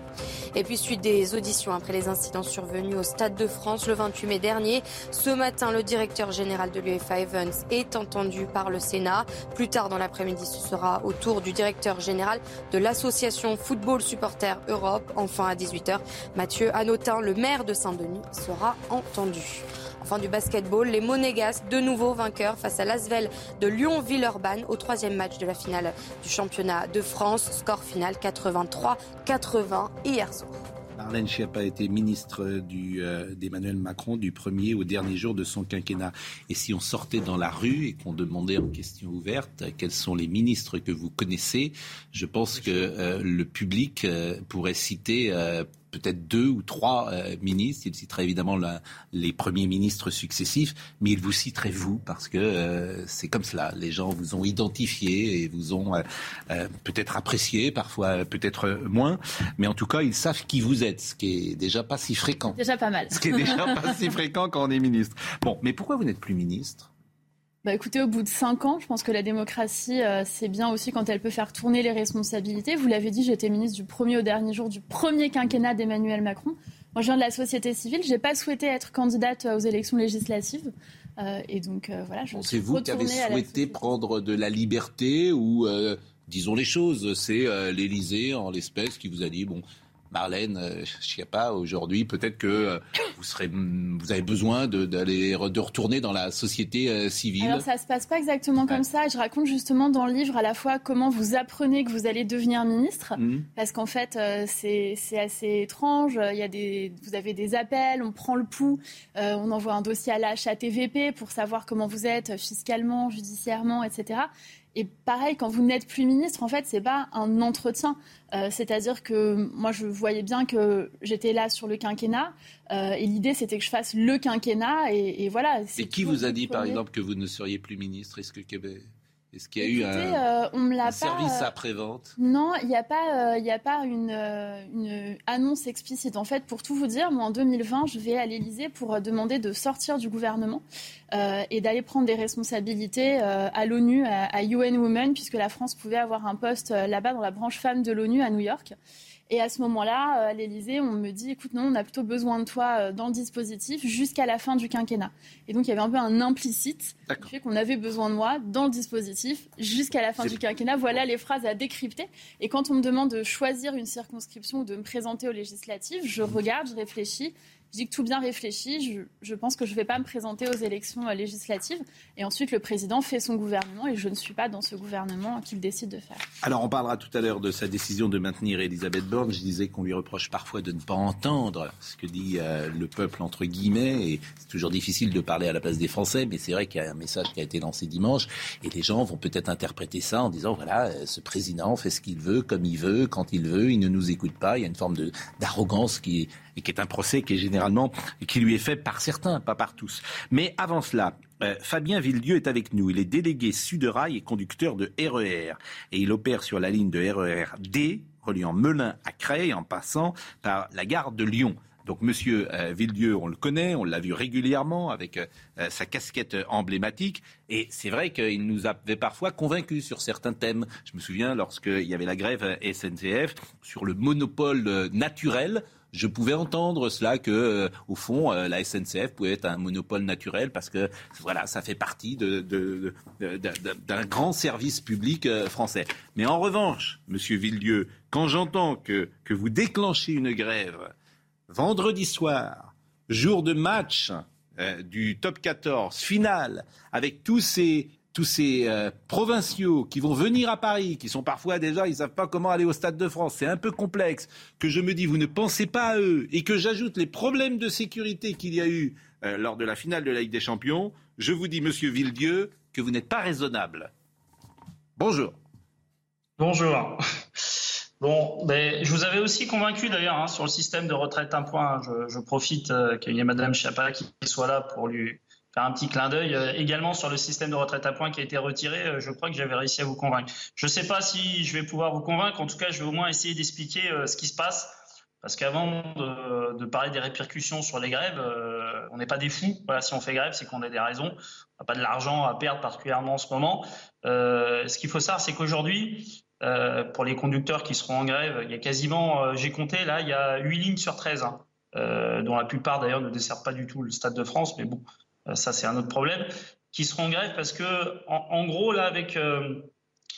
B: Et puis suite des auditions après les incidents survenus au Stade de France le 28 mai dernier, ce matin le directeur général de l'UEFA Evans est entendu par le Sénat. Plus tard dans l'après-midi, ce sera au tour du directeur général de l'association Football Supporters Europe. Enfin à 18h, Mathieu Hanotin, le maire de Saint-Denis, sera entendu. Fin du basketball, les Monégas, de nouveau vainqueurs face à l'Asvel de Lyon-Villeurbanne au troisième match de la finale du championnat de France. Score final 83-80 hier soir.
A: Marlène Schiappa a été ministre euh, d'Emmanuel Macron du premier au dernier jour de son quinquennat. Et si on sortait dans la rue et qu'on demandait en question ouverte quels sont les ministres que vous connaissez, je pense que euh, le public euh, pourrait citer peut-être deux ou trois euh, ministres. Il citerait évidemment les premiers ministres successifs, mais il vous citerait vous parce que euh, c'est comme cela. Les gens vous ont identifié et vous ont peut-être apprécié, parfois peut-être moins, mais en tout cas, ils savent qui vous êtes, ce qui est déjà pas si fréquent.
J: Déjà pas mal.
A: Ce qui est déjà pas si fréquent quand on est ministre. Bon, mais pourquoi vous n'êtes plus ministre?
J: Bah écoutez, au bout de cinq ans, je pense que la démocratie, euh, c'est bien aussi quand elle peut faire tourner les responsabilités. Vous l'avez dit, j'étais ministre du premier au dernier jour du premier quinquennat d'Emmanuel Macron. Moi, je viens de la société civile. Je n'ai pas souhaité être candidate aux élections législatives. Euh, et donc, euh, voilà, je
A: C'est vous qui avez souhaité prendre de la liberté ou, disons les choses, c'est l'Élysée, en l'espèce, qui vous a dit, bon, Marlène euh, pas aujourd'hui, peut-être que euh, vous, serez, vous avez besoin d'aller de, retourner dans la société euh, civile.
J: Alors ça se passe pas exactement comme ça. Je raconte justement dans le livre à la fois comment vous apprenez que vous allez devenir ministre, mmh. parce qu'en fait c'est assez étrange. Il y a des, vous avez des appels, on prend le pouls, on envoie un dossier à la HATVP pour savoir comment vous êtes fiscalement, judiciairement, etc. Et pareil, quand vous n'êtes plus ministre, en fait, c'est pas un entretien. Euh, c'est-à-dire que moi, je voyais bien que j'étais là sur le quinquennat, euh, et l'idée, c'était que je fasse le quinquennat, et, voilà.
A: Et qui vous a dit, par exemple, que vous ne seriez plus ministre? Est-ce que est-ce qu'il y a eu
J: un, euh,
A: service euh, après-vente
J: Non, il n'y a pas, euh, il a pas une, une, annonce explicite. En fait, pour tout vous dire, moi en 2020, je vais à l'Élysée pour demander de sortir du gouvernement et d'aller prendre des responsabilités à l'ONU, à, à UN Women, puisque la France pouvait avoir un poste là-bas dans la branche femme de l'ONU à New York. Et à ce moment-là, euh, à l'Élysée, on me dit, écoute, non, on a plutôt besoin de toi euh, dans le dispositif jusqu'à la fin du quinquennat. Et donc, il y avait un peu un implicite qui fait qu'on avait besoin de moi dans le dispositif jusqu'à la fin du quinquennat. Voilà les phrases à décrypter. Et quand on me demande de choisir une circonscription ou de me présenter aux législatives, je regarde, je réfléchis je dis que tout bien réfléchi, je, pense que je ne vais pas me présenter aux élections euh, législatives. Et ensuite, le président fait son gouvernement et je ne suis pas dans ce gouvernement qu'il décide de faire.
A: Alors, on parlera tout à l'heure de sa décision de maintenir Elisabeth Borne. Je disais qu'on lui reproche parfois de ne pas entendre ce que dit euh, le peuple, entre guillemets. Et c'est toujours difficile de parler à la place des Français, mais c'est vrai qu'il y a un message qui a été lancé dimanche. Et les gens vont peut-être interpréter ça en disant voilà, euh, ce président fait ce qu'il veut, comme il veut, quand il veut, il ne nous écoute pas. Il y a une forme d'arrogance qui, qui est un procès qui est général qui lui est fait par certains, pas par tous. Mais avant cela, euh, Fabien Villedieu est avec nous. Il est délégué Sud-Rail et conducteur de RER. E et il opère sur la ligne de RER e D, reliant Melun à Creil, en passant par la gare de Lyon. Donc Monsieur euh, Villedieu, on le connaît, on l'a vu régulièrement avec euh, sa casquette emblématique. Et c'est vrai qu'il nous avait parfois convaincus sur certains thèmes. Je me souviens lorsqu'il y avait la grève SNCF sur le monopole naturel je pouvais entendre cela que, euh, au fond, euh, la SNCF pouvait être un monopole naturel parce que, voilà, ça fait partie d'un grand service public euh, français. Mais en revanche, Monsieur Villedieu, quand j'entends que, que vous déclenchez une grève vendredi soir, jour de match du top 14 final, avec tous ces tous ces euh, provinciaux qui vont venir à Paris, qui sont parfois déjà, ils ne savent pas comment aller au Stade de France, c'est un peu complexe, que je me dis, vous ne pensez pas à eux, et que j'ajoute les problèmes de sécurité qu'il y a eu euh, lors de la finale de la Ligue des Champions, je vous dis, monsieur Villedieu, que vous n'êtes pas raisonnable. Bonjour.
K: Bonjour. Bon, je vous avais aussi convaincu d'ailleurs hein, sur le système de retraite un point. Je, profite euh, qu'il y ait Madame Chapa qui soit là pour lui un petit clin d'œil euh, également sur le système de retraite à points qui a été retiré. Euh, je crois que j'avais réussi à vous convaincre. Je ne sais pas si je vais pouvoir vous convaincre. En tout cas, je vais au moins essayer d'expliquer euh, ce qui se passe. Parce qu'avant de, parler des répercussions sur les grèves, on n'est pas des fous. Voilà, si on fait grève, c'est qu'on a des raisons. On n'a pas de l'argent à perdre particulièrement en ce moment. ce qu'il faut savoir, c'est qu'aujourd'hui, pour les conducteurs qui seront en grève, il y a quasiment, j'ai compté là, il y a 8 lignes sur 13, hein, dont la plupart d'ailleurs ne desservent pas du tout le Stade de France, mais bon, ça c'est un autre problème, qui seront en grève parce que, en, gros, là, avec euh,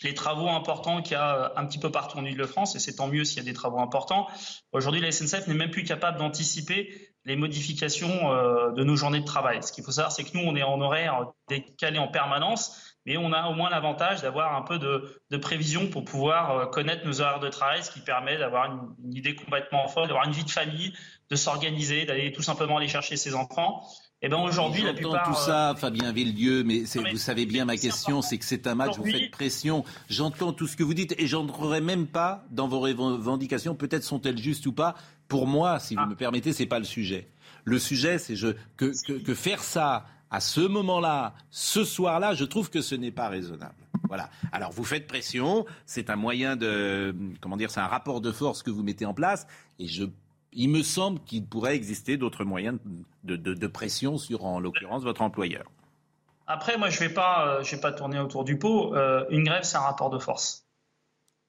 K: les travaux importants qu'il y a un petit peu partout en Ile-de-France, et c'est tant mieux s'il y a des travaux importants. Aujourd'hui, la SNCF n'est même plus capable d'anticiper les modifications euh, de nos journées de travail. Ce qu'il faut savoir, c'est que nous, on est en horaire décalé en permanence, mais on a au moins l'avantage d'avoir un peu de, prévision pour pouvoir connaître nos horaires de travail, ce qui permet d'avoir une, une idée complètement folle, d'avoir une vie de famille, de s'organiser, d'aller tout simplement aller chercher ses enfants. Eh ben aujourd'hui, la
A: plupart. tout ça, Fabien Villedieu, mais, vous savez bien ma question, c'est que c'est un match, vous faites pression. J'entends tout ce que vous dites et j'entrerai même pas dans vos revendications. Peut-être sont-elles justes ou pas. Pour moi, si vous ah. me permettez, c'est pas le sujet. Le sujet, c'est que, que faire ça à ce moment-là, ce soir-là, je trouve que ce n'est pas raisonnable. Voilà. Alors vous faites pression, c'est un moyen de, comment dire, c'est un rapport de force que vous mettez en place, et je, il me semble qu'il pourrait exister d'autres moyens de, pression sur, en l'occurrence, votre employeur.
K: Après, moi, je ne vais, pas, euh, vais pas tourner autour du pot. Euh, une grève, c'est un rapport de force.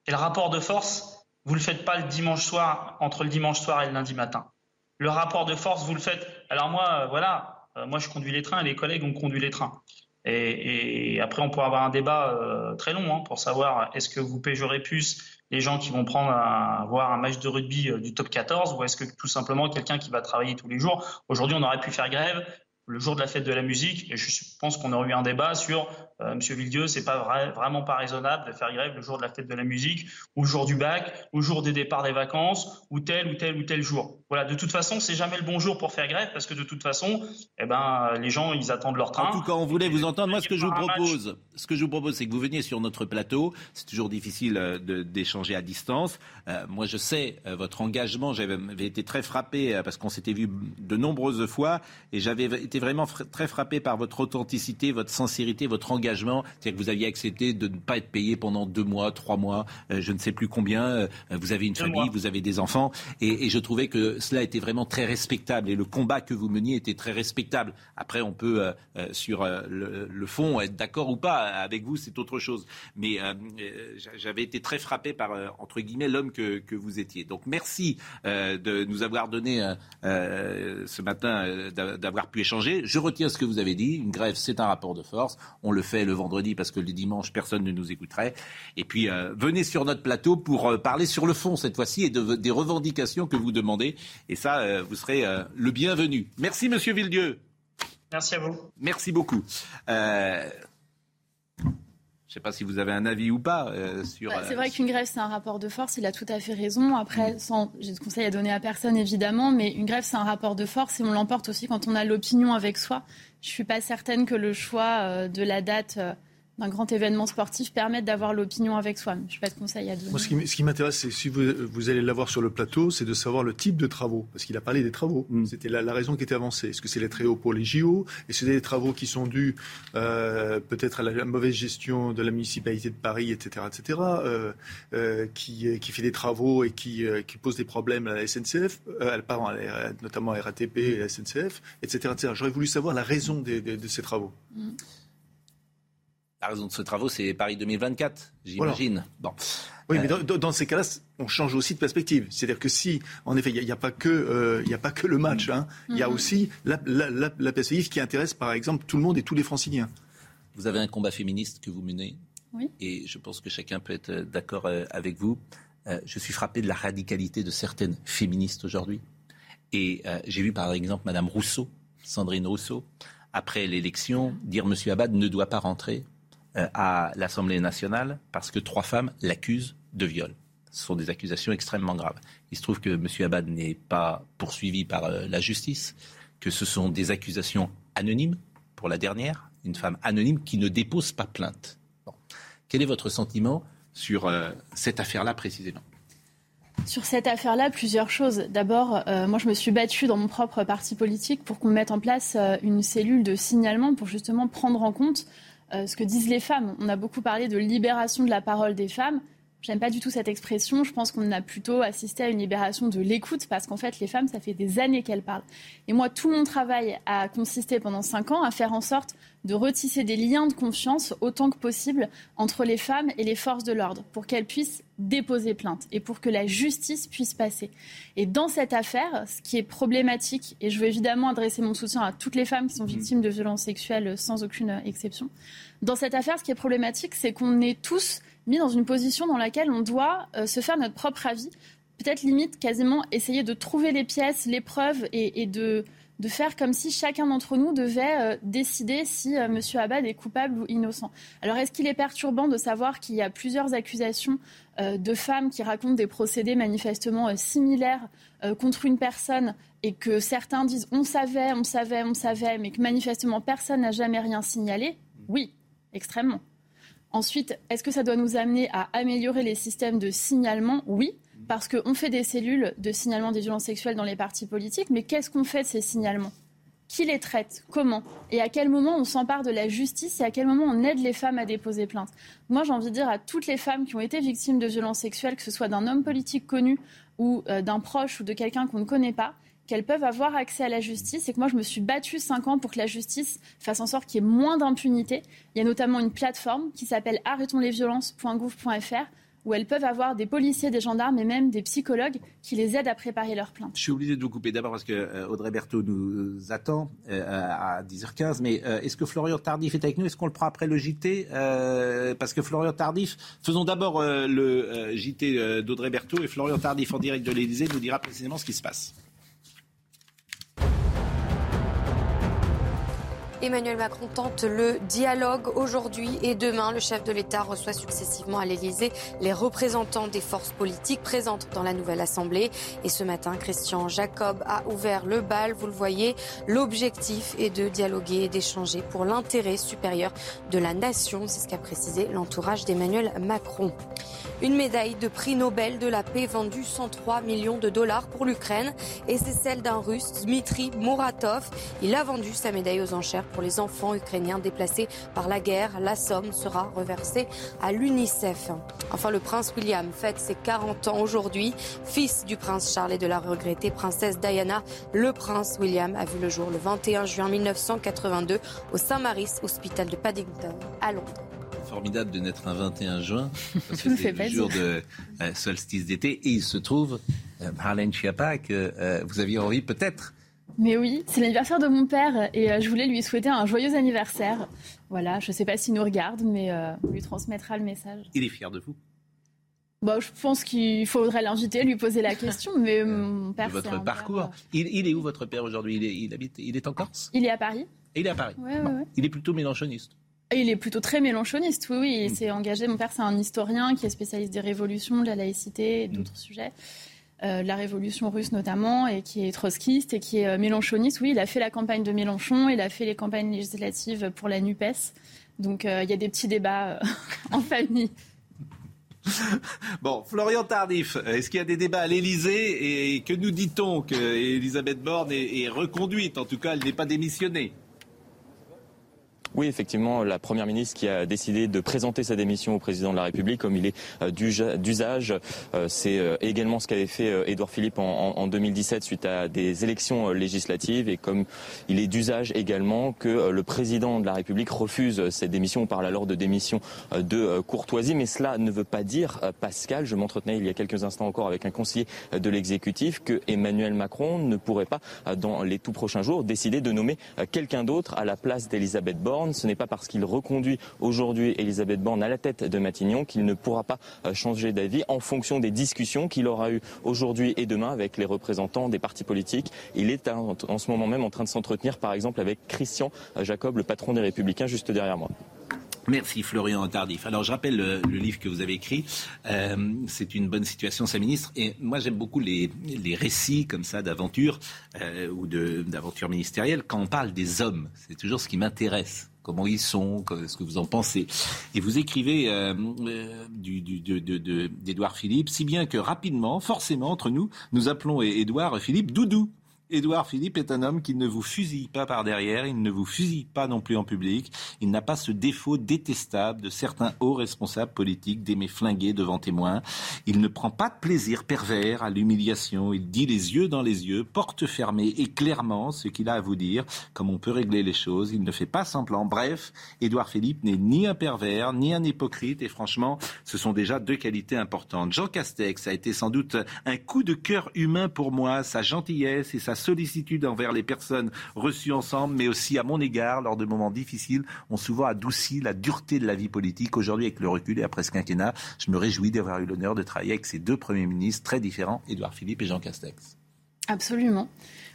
K: Et le rapport de force, vous ne le faites pas le dimanche soir, entre le dimanche soir et le lundi matin. Le rapport de force, vous le faites. Alors moi, euh, voilà, euh, moi, je conduis les trains et les collègues ont conduit les trains. Et, après, on pourra avoir un débat euh, très long hein, pour savoir est-ce que vous pégerez plus les gens qui vont prendre un, voir un match de rugby euh, du top 14 ou est-ce que tout simplement quelqu'un qui va travailler tous les jours? Aujourd'hui, on aurait pu faire grève le jour de la fête de la musique, et je pense qu'on aurait eu un débat sur euh, Monsieur Villedieu, c'est pas vraiment pas raisonnable de faire grève le jour de la fête de la musique, ou le jour du bac, ou le jour des départs des vacances, ou tel ou tel ou tel jour. Voilà, de toute façon, c'est jamais le bon jour pour faire grève parce que de toute façon, eh ben, les gens ils attendent leur train.
A: En tout cas, on voulait vous entendre. Moi, ce que je vous propose, ce que je vous propose, c'est que vous veniez sur notre plateau. C'est toujours difficile euh, d'échanger à distance. Euh, moi, je sais votre engagement. J'avais été très frappé parce qu'on s'était vu de nombreuses fois, et j'avais été vraiment très frappé par votre authenticité, votre sincérité, votre engagement. C'est-à-dire que vous aviez accepté de ne pas être payé pendant deux mois, trois mois, euh, je ne sais plus combien. Euh, vous avez une famille, vous avez des enfants. Et, je trouvais que cela était vraiment très respectable. Et le combat que vous meniez était très respectable. Après, on peut, euh, sur le, fond, être d'accord ou pas avec vous, c'est autre chose. Mais j'avais été très frappé par, entre guillemets, l'homme que, que, vous étiez. Donc merci de nous avoir donné ce matin, d'avoir pu échanger. Je retiens ce que vous avez dit. Une grève, c'est un rapport de force. On le fait le vendredi parce que le dimanche, personne ne nous écouterait. Et puis, euh, venez sur notre plateau pour euh, parler sur le fond cette fois-ci et de, des revendications que vous demandez. Et ça, euh, vous serez le bienvenu. Merci, Monsieur Villedieu.
K: Merci à vous.
A: Merci beaucoup. Je ne sais pas si vous avez un avis ou pas euh, sur.
J: Bah, c'est vrai qu'une grève, c'est un rapport de force. Il a tout à fait raison. Après, mm. sans, j'ai de conseils à donner à personne, évidemment, mais une grève, c'est un rapport de force et on l'emporte aussi quand on a l'opinion avec soi. Je ne suis pas certaine que le choix euh, de la date. D'un grand événement sportif permettent d'avoir l'opinion avec soi. Je n'ai pas de conseil à donner.
D: Moi, ce qui, m'intéresse, c'est si vous, vous allez l'avoir sur le plateau, c'est de savoir le type de travaux. Parce qu'il a parlé des travaux. Mm. C'était la, raison qui était avancée. Est-ce que c'est les très hauts pour les JO Est-ce que c'est des travaux qui sont dus euh, peut-être à la, mauvaise gestion de la municipalité de Paris, etc., etc., euh, euh, qui, qui, fait des travaux et qui, qui pose des problèmes à la SNCF, pardon, notamment à RATP et à la SNCF, etc., etc. J'aurais voulu savoir la raison de ces travaux. Mm.
A: La raison de ce travaux, c'est Paris 2024, j'imagine. Bon.
D: Oui, mais euh, dans, ces cas-là, on change aussi de perspective. C'est-à-dire que si, en effet, il n'y a, pas que, euh, a pas que le match, hein, il y a mm-hmm. aussi la, perspective qui intéresse, par exemple, tout le monde et tous les Franciliens.
A: Vous avez un combat féministe que vous menez.
J: Oui.
A: Et je pense que chacun peut être d'accord euh, avec vous. je suis frappé de la radicalité de certaines féministes aujourd'hui. Et j'ai vu par exemple Madame Rousseau, Sandrine Rousseau, après l'élection, dire Monsieur Abad ne doit pas rentrer à l'Assemblée nationale parce que trois femmes l'accusent de viol. Ce sont des accusations extrêmement graves. Il se trouve que M. Abad n'est pas poursuivi par euh, la justice, que ce sont des accusations anonymes pour la dernière, une femme anonyme qui ne dépose pas plainte. Quel est votre sentiment sur euh, cette affaire-là précisément?
J: Sur cette affaire-là, plusieurs choses. D'abord, moi, je me suis battue dans mon propre parti politique pour qu'on mette en place une cellule de signalement pour justement prendre en compte euh, ce que disent les femmes. On a beaucoup parlé de libération de la parole des femmes. J'aime pas du tout cette expression. Je pense qu'on a plutôt assisté à une libération de l'écoute parce qu'en fait, les femmes, ça fait des années qu'elles parlent. Et moi, tout mon travail a consisté pendant cinq ans à faire en sorte de retisser des liens de confiance autant que possible entre les femmes et les forces de l'ordre pour qu'elles puissent déposer plainte et pour que la justice puisse passer. Et dans cette affaire, ce qui est problématique, et je veux évidemment adresser mon soutien à toutes les femmes qui sont mmh. victimes de violences sexuelles sans aucune exception, dans cette affaire, ce qui est problématique, c'est qu'on est tous mis dans une position dans laquelle on doit euh, se faire notre propre avis, peut-être limite quasiment essayer de trouver les pièces, les preuves et, de faire comme si chacun d'entre nous devait euh, décider si euh, M. Abad est coupable ou innocent. Alors est-ce qu'il est perturbant de savoir qu'il y a plusieurs accusations euh, de femmes qui racontent des procédés manifestement similaires contre une personne et que certains disent on savait, on savait, on savait, mais que manifestement personne n'a jamais rien signalé? Oui, extrêmement. Ensuite, est-ce que ça doit nous amener à améliorer les systèmes de signalement? Oui parce qu'on fait des cellules de signalement des violences sexuelles dans les partis politiques, mais qu'est-ce qu'on fait de ces signalements? Qui les traite? Comment? Et à quel moment on s'empare de la justice? Et à quel moment on aide les femmes à déposer plainte? Moi, j'ai envie de dire à toutes les femmes qui ont été victimes de violences sexuelles, que ce soit d'un homme politique connu ou euh, d'un proche ou de quelqu'un qu'on ne connaît pas, qu'elles peuvent avoir accès à la justice et que moi je me suis battue cinq ans pour que la justice fasse en sorte qu'il y ait moins d'impunité. Il y a notamment une plateforme qui s'appelle arrêtonslesviolences.gouv.fr où elles peuvent avoir des policiers, des gendarmes et même des psychologues qui les aident à préparer leur plainte.
A: Je suis obligé de vous couper d'abord parce que euh, Audrey Berthaud nous attend euh, à 10h15. Mais euh, est-ce que Florian Tardif est avec nous? Est-ce qu'on le prend après le JT Parce que Florian Tardif, faisons d'abord le JT d'Audrey Berthaud et Florian Tardif en direct de l'Élysée nous dira précisément ce qui se passe.
B: Emmanuel Macron tente le dialogue aujourd'hui et demain. Le chef de l'État reçoit successivement à l'Élysée les représentants des forces politiques présentes dans la nouvelle Assemblée. Et ce matin, Christian Jacob a ouvert le bal. Vous le voyez, l'objectif est de dialoguer et d'échanger pour l'intérêt supérieur de la nation. C'est ce qu'a précisé l'entourage d'Emmanuel Macron. Une médaille de prix Nobel de la paix vendue 103 millions de dollars pour l'Ukraine et c'est celle d'un russe, Dmitri Muratov. Il a vendu sa médaille aux enchères pour les enfants ukrainiens déplacés par la guerre. La somme sera reversée à l'UNICEF. Enfin, le prince William fête ses 40 ans aujourd'hui. Fils du prince Charles et de la regrettée princesse Diana, le prince William a vu le jour le 21 juin 1982 au Saint-Mary's Hospital de Paddington à Londres
A: formidable de naître un 21 juin, parce que c'est le jour de euh, solstice d'été. Et il se trouve, euh, Marlène Schiappa, que euh, vous aviez envie peut-être
J: mais oui, c'est l'anniversaire de mon père et euh, je voulais lui souhaiter un joyeux anniversaire. Voilà, je ne sais pas s'il nous regarde, mais euh, on lui transmettra le message.
A: Il est fier de vous?
J: Bah, je pense qu'il faudrait l'inviter, lui poser la question, mais mon père.
A: Votre parcours. Euh, il, est où votre père aujourd'hui? Il, il, habite, il est en Corse?
J: Il est à Paris.
A: Et il est à Paris.
J: Ouais, ouais,
A: Il est plutôt mélanchoniste.
J: Il est plutôt très mélanchoniste, oui, oui. Il mm. s'est engagé. Mon père, c'est un historien qui est spécialiste des révolutions, de la laïcité et d'autres mm. sujets. Euh, la révolution russe notamment, et qui est trotskiste et qui est euh, mélenchoniste. Oui, il a fait la campagne de Mélenchon, il a fait les campagnes législatives pour la NUPES. Donc euh, il y a des petits débats en famille.
A: Bon, Florian Tardif, est-ce qu'il y a des débats à l'Elysée et que nous dit-on qu'Elisabeth Borne est reconduite? En tout cas, elle n'est pas démissionnée.
L: Oui, effectivement, la Première ministre qui a décidé de présenter sa démission au président de la République, comme il est euh, d'usage. Euh, c'est euh, également ce qu'avait fait Édouard Philippe en 2017 suite à des élections législatives et comme il est d'usage également que le président de la République refuse cette démission. On parle alors de démission de courtoisie, mais cela ne veut pas dire, Pascal, je m'entretenais il y a quelques instants encore avec un conseiller de l'exécutif, que Emmanuel Macron ne pourrait pas, dans les tout prochains jours, décider de nommer quelqu'un d'autre à la place d'Elisabeth Borne. Ce n'est pas parce qu'il reconduit aujourd'hui Elisabeth Borne à la tête de Matignon qu'il ne pourra pas euh, changer d'avis en fonction des discussions qu'il aura eues aujourd'hui et demain avec les représentants des partis politiques. Il est en ce moment même en train de s'entretenir par exemple avec Christian Jacob, le patron des Républicains, juste derrière moi.
A: Merci Florian Tardif. Alors je rappelle le, livre que vous avez écrit. Euh, c'est une bonne situation, sa ministre. Et moi j'aime beaucoup les, récits comme ça d'aventures euh, ou d'aventures ministérielles quand on parle des hommes. C'est toujours ce qui m'intéresse comment ils sont, ce que vous en pensez. Et vous écrivez euh, euh d'Édouard Philippe, si bien que rapidement, forcément, entre nous, nous appelons Édouard Philippe Doudou. Édouard Philippe est un homme qui ne vous fusille pas par derrière, il ne vous fusille pas non plus en public, il n'a pas ce défaut détestable de certains hauts responsables politiques d'aimer flinguer devant témoins, il ne prend pas de plaisir pervers à l'humiliation, il dit les yeux dans les yeux, porte fermée et clairement ce qu'il a à vous dire, comme on peut régler les choses, il ne fait pas semblant. Bref, Édouard Philippe n'est ni un pervers, ni un hypocrite, et franchement, ce sont déjà deux qualités importantes. Jean Castex a été sans doute un coup de cœur humain pour moi, sa gentillesse et sa sollicitude envers les personnes reçues ensemble, mais aussi à mon égard, lors de moments difficiles, ont souvent adouci la dureté de la vie politique. Aujourd'hui, avec le recul et après ce quinquennat, je me réjouis d'avoir eu l'honneur de travailler avec ces deux premiers ministres très différents, Édouard Philippe et Jean Castex.
J: Absolument.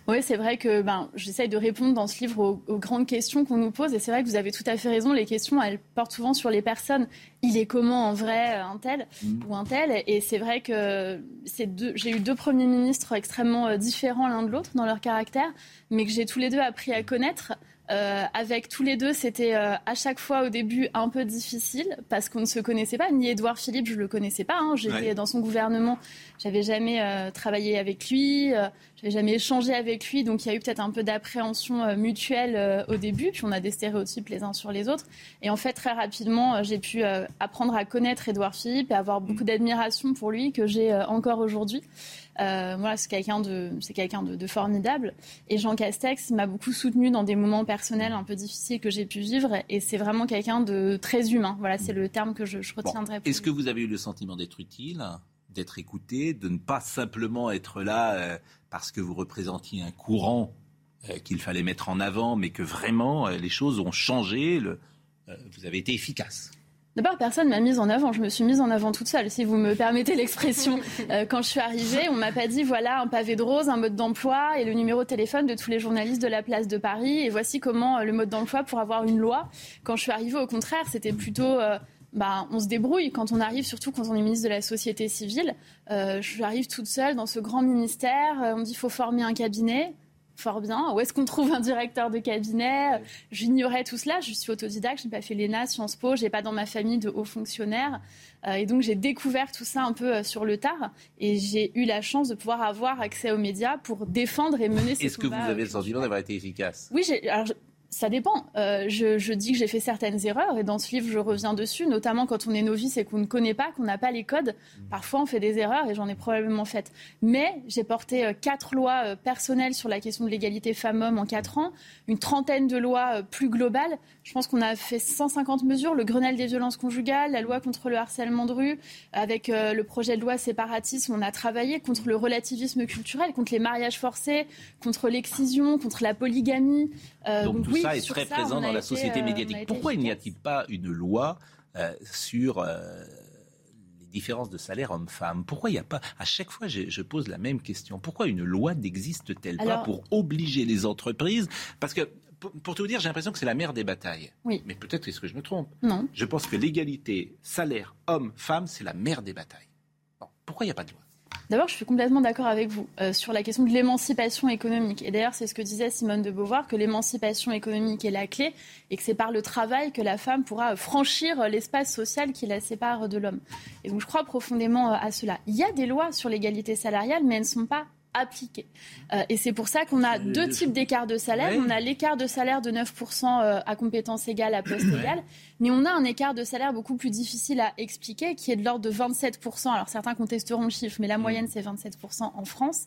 J: Oui, c'est vrai que ben, j'essaye de répondre dans ce livre aux, grandes questions qu'on nous pose. Et c'est vrai que vous avez tout à fait raison. Les questions, elles portent souvent sur les personnes. Il est comment en vrai un tel mmh. ou un tel? Et c'est vrai que j'ai eu deux premiers ministres extrêmement euh, différents l'un de l'autre dans leur caractère, mais que j'ai tous les deux appris à connaître. Euh, avec tous les deux, c'était euh, à chaque fois au début un peu difficile parce qu'on ne se connaissait pas. Ni Édouard Philippe, je le connaissais pas. Hein. J'étais dans son gouvernement, j'avais jamais euh, travaillé avec lui, j'avais jamais échangé avec lui, donc il y a eu peut-être un peu d'appréhension mutuelle au début. Puis on a des stéréotypes les uns sur les autres. Et en fait, très rapidement, j'ai pu apprendre à connaître Édouard Philippe et avoir beaucoup d'admiration pour lui que j'ai encore aujourd'hui. Euh, voilà, c'est quelqu'un de, c'est quelqu'un de, formidable. Et Jean Castex m'a beaucoup soutenu dans des moments personnels un peu difficiles que j'ai pu vivre. Et c'est vraiment quelqu'un de très humain. Voilà, c'est le terme que je, retiendrai.
A: Est-ce que vous avez eu le sentiment d'être utile, d'être écouté, de ne pas simplement être là euh, parce que vous représentiez un courant euh, qu'il fallait mettre en avant, mais que vraiment les choses ont changé. Le, vous avez été efficace?
J: D'abord, personne m'a mise en avant. Je me suis mise en avant toute seule, si vous me permettez l'expression. Euh, quand je suis arrivée, on m'a pas dit voilà un pavé de rose, un mode d'emploi et le numéro de téléphone de tous les journalistes de la place de Paris. Et voici comment euh, le mode d'emploi pour avoir une loi. Quand je suis arrivée, au contraire, c'était plutôt euh, bah, on se débrouille quand on arrive, surtout quand on est ministre de la société civile. Euh, j'arrive toute seule dans ce grand ministère. On me dit faut former un cabinet. Fort bien. Où est-ce qu'on trouve un directeur de cabinet? J'ignorais tout cela. Je suis autodidacte. Je n'ai pas fait l'ENA, Sciences Po. Je n'ai pas dans ma famille de hauts fonctionnaires. Euh, et donc, j'ai découvert tout ça un peu euh, sur le tard. Et j'ai eu la chance de pouvoir avoir accès aux médias pour défendre et mener ces
A: Est-ce que vous avez le sentiment d'avoir été efficace?
J: Oui, alors, ça dépend. Euh, je, dis que j'ai fait certaines erreurs et dans ce livre, je reviens dessus, notamment quand on est novice et qu'on ne connaît pas, qu'on n'a pas les codes. Mmh. Parfois, on fait des erreurs et j'en ai probablement faites. Mais j'ai porté euh, quatre lois euh, personnelles sur la question de l'égalité femmes-hommes en quatre ans, une trentaine de lois plus globales. Je pense qu'on a fait 150 mesures, le Grenelle des violences conjugales, la loi contre le harcèlement de rue, avec le projet de loi séparatisme, on a travaillé contre le relativisme culturel, contre les mariages forcés, contre l'excision, contre la polygamie.
A: donc, oui, ça est très présent dans la société euh, médiatique. Pourquoi il n'y a-t-il pas une loi euh, sur euh, les différences de salaire hommes-femmes Pourquoi il n'y a pas À chaque fois, je, pose la même question. Pourquoi une loi n'existe-t-elle pas pour obliger les entreprises? Parce que pour tout vous dire, j'ai l'impression que c'est la mère des batailles.
J: Oui.
A: Mais peut-être est-ce que je me trompe?
J: Non.
A: Je pense que l'égalité salaire homme-femme, c'est la mère des batailles. pourquoi il n'y a pas de loi?
J: D'abord, je suis complètement d'accord avec vous euh, sur la question de l'émancipation économique. Et d'ailleurs, c'est ce que disait Simone de Beauvoir, que l'émancipation économique est la clé et que c'est par le travail que la femme pourra franchir l'espace social qui la sépare de l'homme. Et donc, je crois profondément euh, à cela. Il y a des lois sur l'égalité salariale, mais elles ne sont pas appliquée. Euh, et c'est pour ça qu'on a deux types d'écart de salaire. On a l'écart de salaire de 9% euh, à compétence égale, à poste égal, mais on a un écart de salaire beaucoup plus difficile à expliquer, qui est de l'ordre de 27%. Alors certains contesteront le chiffre, mais la mm. moyenne c'est 27% en France,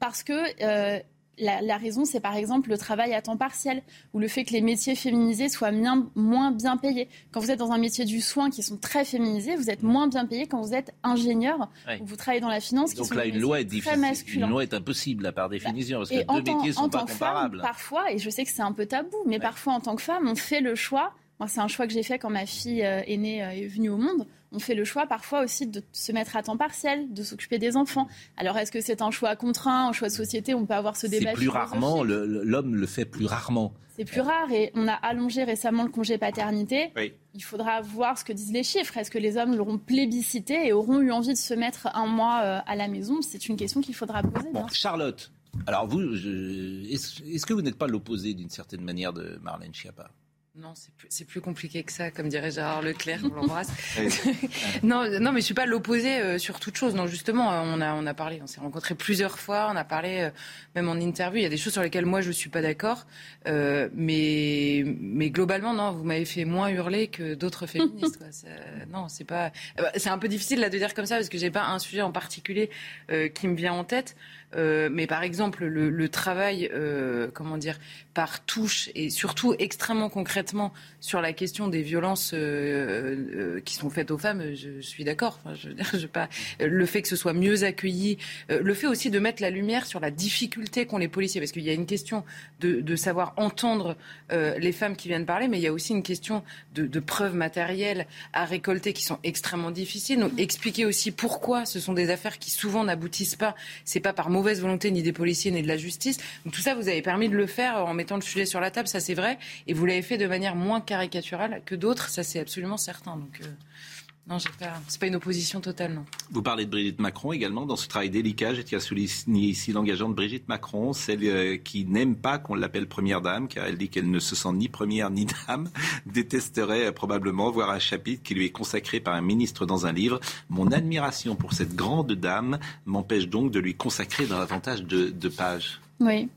J: parce que euh, la, raison, c'est par exemple le travail à temps partiel ou le fait que les métiers féminisés soient moins bien payés. Quand vous êtes dans un métier du soin qui sont très féminisés, vous êtes moins bien payé quand vous êtes ingénieur ou vous travaillez dans la finance.
A: Donc là, une loi est difficile. Une loi est impossible par définition parce que deux métiers sont pas comparables.
J: parfois, et je sais que c'est un peu tabou, mais parfois en tant que femme, on fait le choix. Moi, c'est un choix que j'ai fait quand ma fille euh, aînée euh, est venue au monde on fait le choix parfois aussi de se mettre à temps partiel, de s'occuper des enfants. Alors est-ce que c'est un choix contraint, un choix de société On peut avoir ce débat.
A: C'est plus rarement, l'homme le fait plus rarement.
J: C'est plus rare et on a allongé récemment le congé paternité. Il faudra voir ce que disent les chiffres. Est-ce que les hommes l'auront plébiscité et auront eu envie de se mettre un mois euh, à la maison? C'est une question qu'il faudra poser.
A: Charlotte, alors vous, est-ce que vous n'êtes pas l'opposé d'une certaine manière de Marlène Schiappa?
F: Non, c'est plus, compliqué que ça, comme dirait Gérard Leclerc, on l'embrasse. non, non, mais je suis pas l'opposé euh, sur toute chose. Non, justement, euh, on a, on a parlé, on s'est rencontrés plusieurs fois, on a parlé euh, même en interview. Il y a des choses sur lesquelles moi je suis pas d'accord, mais, mais globalement, non, vous m'avez fait moins hurler que d'autres féministes. non, c'est pas, bah, c'est un peu difficile là de dire comme ça parce que j'ai pas un sujet en particulier qui me vient en tête. Euh, mais par exemple, le, travail, euh, comment dire, par touche et surtout extrêmement concrètement sur la question des violences qui sont faites aux femmes, je, suis d'accord. Le fait que ce soit mieux accueilli, le fait aussi de mettre la lumière sur la difficulté qu'ont les policiers, parce qu'il y a une question de, savoir entendre les femmes qui viennent parler, mais il y a aussi une question de, de preuves matérielles à récolter qui sont extrêmement difficiles. Donc expliquer aussi pourquoi ce sont des affaires qui souvent n'aboutissent pas. C'est pas par mauvaise volonté ni des policiers ni de la justice. Donc tout ça, vous avez permis de le faire en mettant le sujet sur la table, ça c'est vrai, et vous l'avez fait de manière moins caricaturale que d'autres, ça c'est absolument certain. Donc, euh, non, ce n'est pas une opposition totale, non.
A: Vous parlez de Brigitte Macron également dans ce travail délicat. Je tiens à souligner ici l'engagement de Brigitte Macron, celle euh, qui n'aime pas qu'on l'appelle première dame, car elle dit qu'elle ne se sent ni première ni dame, détesterait euh, probablement voir un chapitre qui lui est consacré par un ministre dans un livre. Mon admiration pour cette grande dame m'empêche donc de lui consacrer davantage de, de pages.
J: Oui,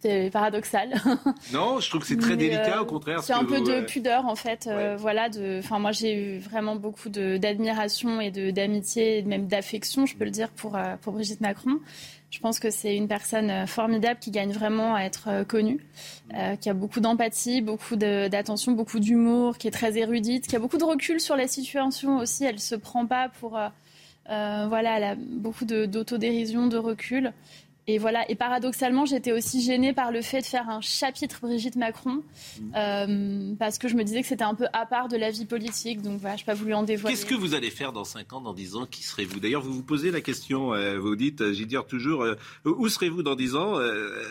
J: c'est paradoxal.
A: Non, je trouve que c'est très délicat, euh, au contraire.
J: C'est un peu de pudeur, en fait. Euh, voilà, de, enfin, moi, j'ai eu vraiment beaucoup d'admiration et d'amitié, même d'affection, je peux le dire, pour, euh, pour Brigitte Macron. Je pense que c'est une personne formidable qui gagne vraiment à être connue, qui a beaucoup d'empathie, beaucoup d'attention, beaucoup d'humour, qui est très érudite, qui a beaucoup de recul sur la situation aussi. Elle se prend pas pour, voilà, elle a beaucoup d'autodérision, de recul. Et voilà. Et paradoxalement, j'étais aussi gênée par le fait de faire un chapitre Brigitte Macron, euh, parce que je me disais que c'était un peu à part de la vie politique. Donc voilà, je n'ai pas voulu en dévoiler.
A: Qu'est-ce que vous allez faire dans 5 ans, dans 10 ans? Qui serez-vous? D'ailleurs, vous vous posez la question, euh, vous dites, euh, j'y dire toujours, où serez-vous dans 10 ans?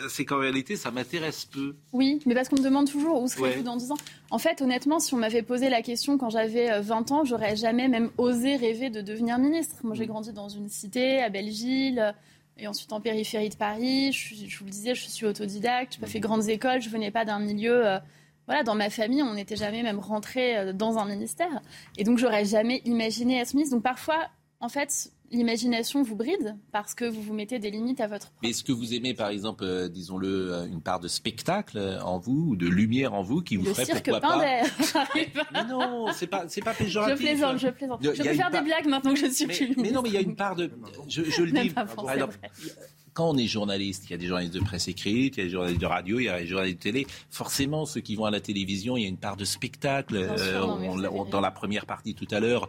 A: C'est qu'en réalité, ça m'intéresse peu.
J: Oui, mais parce qu'on me demande toujours où serez-vous dans 10 ans? En fait, honnêtement, si on m'avait posé la question quand j'avais 20 ans, j'aurais jamais même osé rêver de devenir ministre. Moi, j'ai grandi dans une cité, à Belleville et ensuite en périphérie de Paris. Je, vous le disais, je suis autodidacte, je n'ai pas fait grandes écoles, je venais pas d'un milieu. Euh, voilà, dans ma famille, on n'était jamais même rentré euh, dans un ministère. Et donc, j'aurais jamais imaginé être ministre. Donc, parfois, en fait, l'imagination vous bride parce que vous vous mettez des limites à votre.
A: Mais est-ce que vous aimez, par exemple, euh, disons-le, euh, une part de spectacle euh, en vous ou de lumière en vous qui vous ferait pourquoi pas Mais non, c'est pas, c'est pas péjoratif.
J: Je plaisante, je plaisante. Je peux faire des blagues maintenant que je suis
A: mais,
J: plus.
A: Mais non, mais il y a une part de. Je, je le dis. quand on est journaliste, il y a des journalistes de presse écrite, il y a des journalistes de radio, il y a des journalistes de télé. Forcément, ceux qui vont à la télévision, il y a une part de spectacle. dans la première partie tout à l'heure,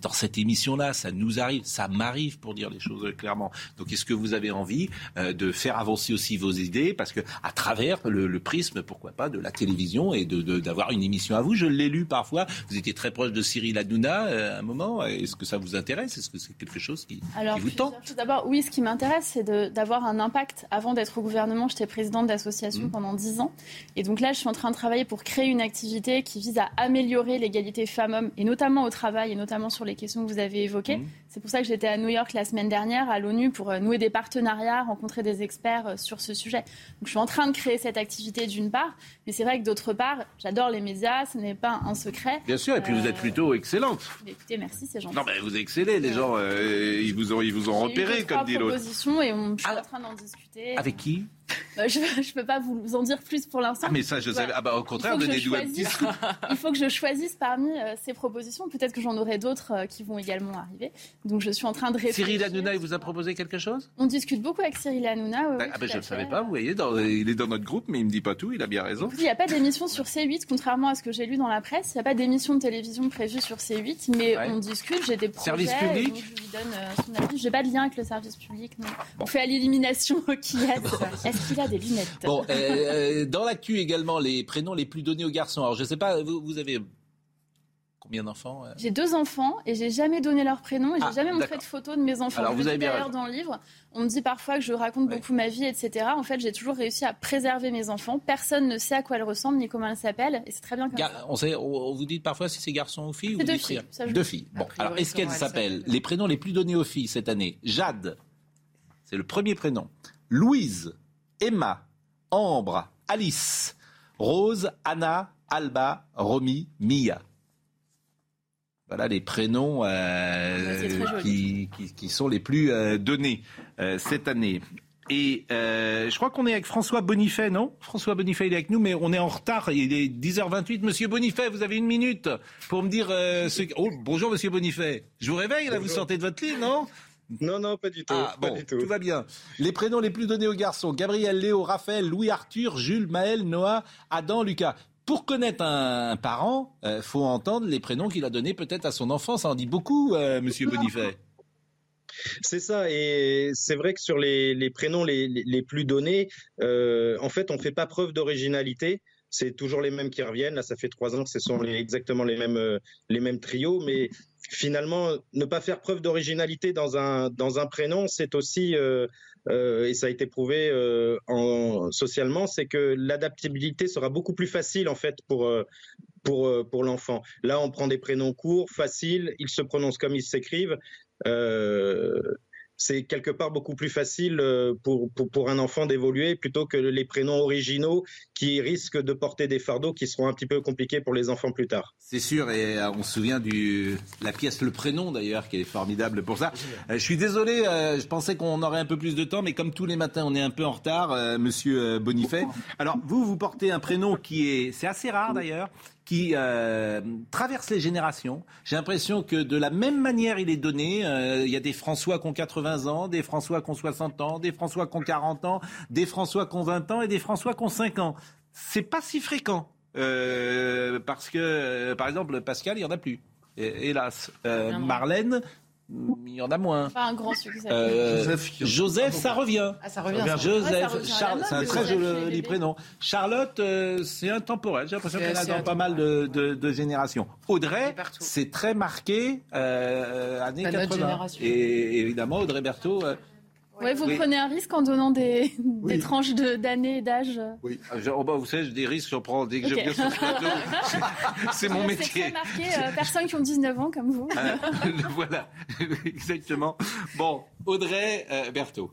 A: dans cette émission-là, ça nous arrive, ça m'arrive pour dire les choses clairement. Donc est-ce que vous avez envie euh, de faire avancer aussi vos idées? Parce que à travers le, prisme, pourquoi pas, de la télévision et d'avoir de, une émission à vous, je l'ai lu parfois, vous étiez très proche de Cyril Hanouna euh, à un moment. Est-ce que ça vous intéresse? Est-ce que c'est quelque chose qui, vous tente?
J: D'abord, oui, ce qui m'intéresse, c'est d'avoir un impact. Avant d'être au gouvernement, j'étais présidente d'association mmh. pendant dix ans. Et donc là, je suis en train de travailler pour créer une activité qui vise à améliorer l'égalité femmes-hommes, et notamment au travail, et notamment sur les les questions que vous avez évoquées. Mmh. C'est pour ça que j'étais à New York la semaine dernière à l'ONU pour euh, nouer des partenariats, rencontrer des experts euh, sur ce sujet. Donc je suis en train de créer cette activité d'une part, mais c'est vrai que d'autre part, j'adore les médias, ce n'est pas un secret.
A: Bien sûr, et puis vous êtes euh, plutôt excellente.
J: Écoutez, merci, c'est gentil.
A: Non, mais vous excellez, les gens, ils vous ont, ils vous ont repéré, comme dit l'autre.
J: propositions et on, je suis ah. en train d'en discuter.
A: Avec qui?
J: Je ne peux pas vous en dire plus pour l'instant.
A: Ah, mais ça, je savais. Ah, bah, au contraire, un petit
J: Il faut que je choisisse parmi ces propositions. Peut-être que j'en aurai d'autres qui vont également arriver. Donc, je suis en train de réfléchir.
A: Cyril Hanouna, il vous a proposé quelque chose?
J: On discute beaucoup avec Cyril Hanouna.
A: ah, ben, je ne savais pas, vous voyez, il est dans notre groupe, mais il ne me dit pas tout, il a bien raison.
J: Il n'y a pas d'émission sur C8, contrairement à ce que j'ai lu dans la presse. Il n'y a pas d'émission de télévision prévue sur C8, mais on discute, j'ai des projets.
A: Service public
J: Je lui donne euh, son avis. Je n'ai pas de lien avec le service public. Non. On fait à l'élimination qui est. Est-ce qu'il a des lunettes?
A: Bon, euh, euh, dans l'actu également, les prénoms les plus donnés aux garçons. Alors, je ne sais pas, vous, vous avez Combien d'enfants
J: euh J'ai deux enfants et j'ai jamais donné leur prénom et j'ai ah, jamais montré de photos de mes enfants. Alors vous avez bien dans le livre, on me dit parfois que je raconte beaucoup ma vie, etc. En fait, j'ai toujours réussi à préserver mes enfants. Personne ne sait à quoi elles ressemblent ni comment elles s'appellent et c'est très bien comme ça.
A: On, sait, on, vous dit parfois si c'est garçon ou fille
J: ou deux filles.
A: deux filles. Bon, alors est-ce qu'elles s'appellent les prénoms les plus donnés aux filles cette année? Jade, c'est le premier prénom. Louise, Emma, Ambre, Alice, Rose, Anna, Alba, Romy, Mia. Voilà les prénoms euh, ah, qui, sont les plus euh, donnés euh, cette année. Et je crois qu'on est avec François Bonifay, non? François Bonifay, il est avec nous, mais on est en retard. Il est 10h28. Monsieur Bonifay, vous avez une minute pour me dire... Ce... Oh, bonjour, monsieur Bonifay. Je vous réveille, là, vous sortez de votre lit, non?
M: Non, non, pas du tout. Ah,
A: bon, tout. va bien. Les prénoms les plus donnés aux garçons Gabriel, Léo, Raphaël, Louis, Arthur, Jules, Maël, Noah, Adam, Lucas pour connaître un, parent, il faut entendre les prénoms qu'il a donnés peut-être à son enfant. Ça en dit beaucoup, Monsieur Bonifay.
M: C'est ça, et c'est vrai que sur les, prénoms les, plus donnés, euh, en fait, on ne fait pas preuve d'originalité. C'est toujours les mêmes qui reviennent. Là, ça fait trois ans que ce sont exactement les mêmes, euh, les mêmes trios, mais finalement, ne pas faire preuve d'originalité dans un, dans un prénom, c'est aussi, euh, et ça a été prouvé en, socialement, c'est que l'adaptabilité sera beaucoup plus facile en fait pour, pour, pour l'enfant. Là, on prend des prénoms courts, faciles, ils se prononcent comme ils s'écrivent. Euh, c'est quelque part beaucoup plus facile euh, pour, pour, un enfant d'évoluer plutôt que les prénoms originaux qui risquent de porter des fardeaux qui seront un petit peu compliqués pour les enfants plus tard.
A: C'est sûr, et euh, on se souvient de la pièce Le Prénom d'ailleurs, qui est formidable pour ça. je suis désolé, je pensais qu'on aurait un peu plus de temps, mais comme tous les matins, on est un peu en retard, monsieur Bonifay. Alors, vous, vous portez un prénom qui est, c'est assez rare d'ailleurs, qui euh, traverse les générations. J'ai l'impression que de la même manière il est donné, euh, il y a des François qui ont 80 ans, des François qui ont 60 ans, des François qui ont 40 ans, des François qui ont 20 ans et des François qui ont 5 ans. C'est pas si fréquent. Euh, parce que, par exemple, Pascal, il n'y en a plus. hélas. Marlène, il y en a moins.
J: Pas un grand succès. Euh,
A: Joseph, ça revient.
J: Ah, ça revient.
A: Joseph, c'est un très joli prénom. Charlotte, euh, c'est intemporel. J'ai l'impression qu'elle a dans pas mal de, de, générations. Audrey, c'est très marqué euh, années 80. Et évidemment, Audrey Berthaud, euh,
J: Ouais, vous prenez un risque en donnant des, des tranches d'années et d'âge
A: Oui. Ah, oh, bah, vous savez, des risques, j'en prends dès que je viens sur plateau. C'est mon métier.
J: C'est marqué euh, personnes qui ont 19 ans comme vous.
A: Ah, voilà, exactement. Bon, Audrey euh, Berthaud.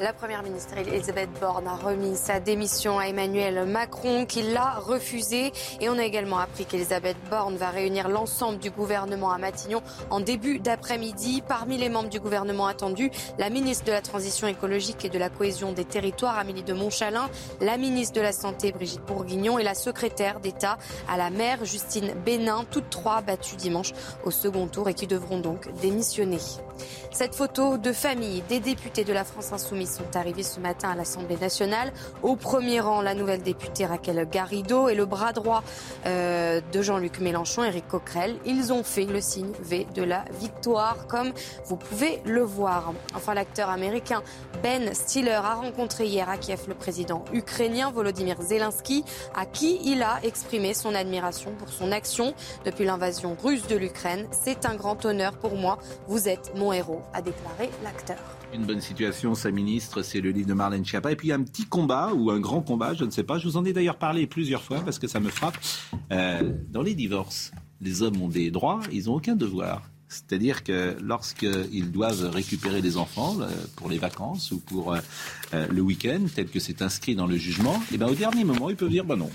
B: La Première ministre Elisabeth Borne a remis sa démission à Emmanuel Macron qui l'a refusée. Et on a également appris qu'Elisabeth Borne va réunir l'ensemble du gouvernement à Matignon en début d'après-midi. Parmi les membres du gouvernement attendus, la ministre de la Transition écologique et de la cohésion des territoires, Amélie de Montchalin, la ministre de la Santé, Brigitte Bourguignon, et la secrétaire d'État à la mer, Justine Bénin, toutes trois battues dimanche au second tour et qui devront donc démissionner. Cette photo de famille des députés de la France Insoumise sont arrivés ce matin à l'Assemblée nationale. Au premier rang, la nouvelle députée Raquel Garrido et le bras droit euh, de Jean-Luc Mélenchon, Éric Coquerel. Ils ont fait le signe V de la victoire, comme vous pouvez le voir. Enfin, l'acteur américain Ben Stiller a rencontré hier à Kiev le président ukrainien Volodymyr Zelensky, à qui il a exprimé son admiration pour son action depuis l'invasion russe de l'Ukraine. C'est un grand honneur pour moi. Vous êtes mon héros, a déclaré l'acteur.
A: Une bonne situation, sa ministre, c'est le livre de Marlène Schiappa. Et puis un petit combat ou un grand combat, je ne sais pas. Je vous en ai d'ailleurs parlé plusieurs fois parce que ça me frappe. Euh, dans les divorces, les hommes ont des droits, ils n'ont aucun devoir. C'est-à-dire que lorsqu'ils doivent récupérer des enfants euh, pour les vacances ou pour euh, le week-end, tel que c'est inscrit dans le jugement, et eh ben, au dernier moment, ils peuvent dire bah non.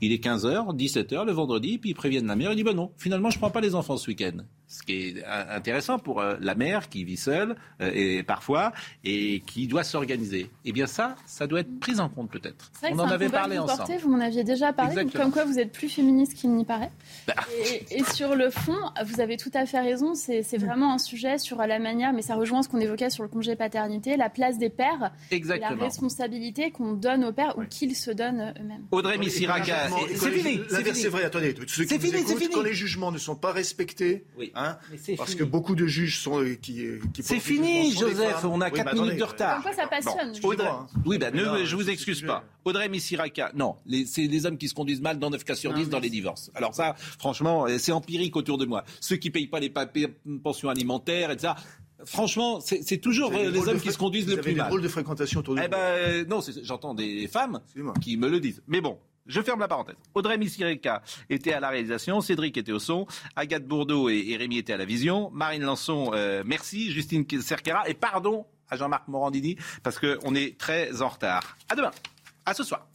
A: Il est 15h, 17h le vendredi, puis ils préviennent la mère, ils disent bah non, finalement, je ne prends pas les enfants ce week-end. Ce qui est intéressant pour la mère qui vit seule et parfois et qui doit s'organiser. Eh bien ça, ça doit être pris en compte peut-être.
J: On en avait parlé vous ensemble. vous m'en aviez déjà parlé, comme quoi vous êtes plus féministe qu'il n'y paraît. Bah. Et, et sur le fond, vous avez tout à fait raison c'est vraiment un sujet sur la manière, mais ça rejoint ce qu'on évoquait sur le congé paternité, la place des pères,
A: la
J: responsabilité qu'on donne aux pères ou qu'ils se donnent eux-mêmes.
A: Audrey Missiraga,
D: c'est fini. C'est vrai, attendez, c'est fini, fini. Quand les jugements ne sont pas respectés, hein, parce que beaucoup de juges sont euh, qui, euh, qui
A: C'est fini, Joseph, on a 4 minutes de retard.
J: Comme quoi ça passionne.
A: oui, ben, ne, je vous excuse pas. Audrey Missiraka, non, c'est les hommes qui se conduisent mal dans 9 cas sur 10 dans les divorces. Alors ça, franchement, c'est empirique autour de moi. Ceux qui payent pas les papiers pension alimentaire, etc. Franchement, c'est toujours les hommes qui se conduisent le plus mal.
D: Vous de fréquentation autour de
A: eh ben, euh, Non, j'entends des femmes qui me le disent. Mais bon, je ferme la parenthèse. Audrey Missireka était à la réalisation, Cédric était au son, Agathe Bourdeau et, Rémi étaient à la vision, Marine Lançon, euh, merci, Justine Cerquera, et pardon à Jean-Marc Morandini, parce qu'on est très en retard. À demain, à ce soir.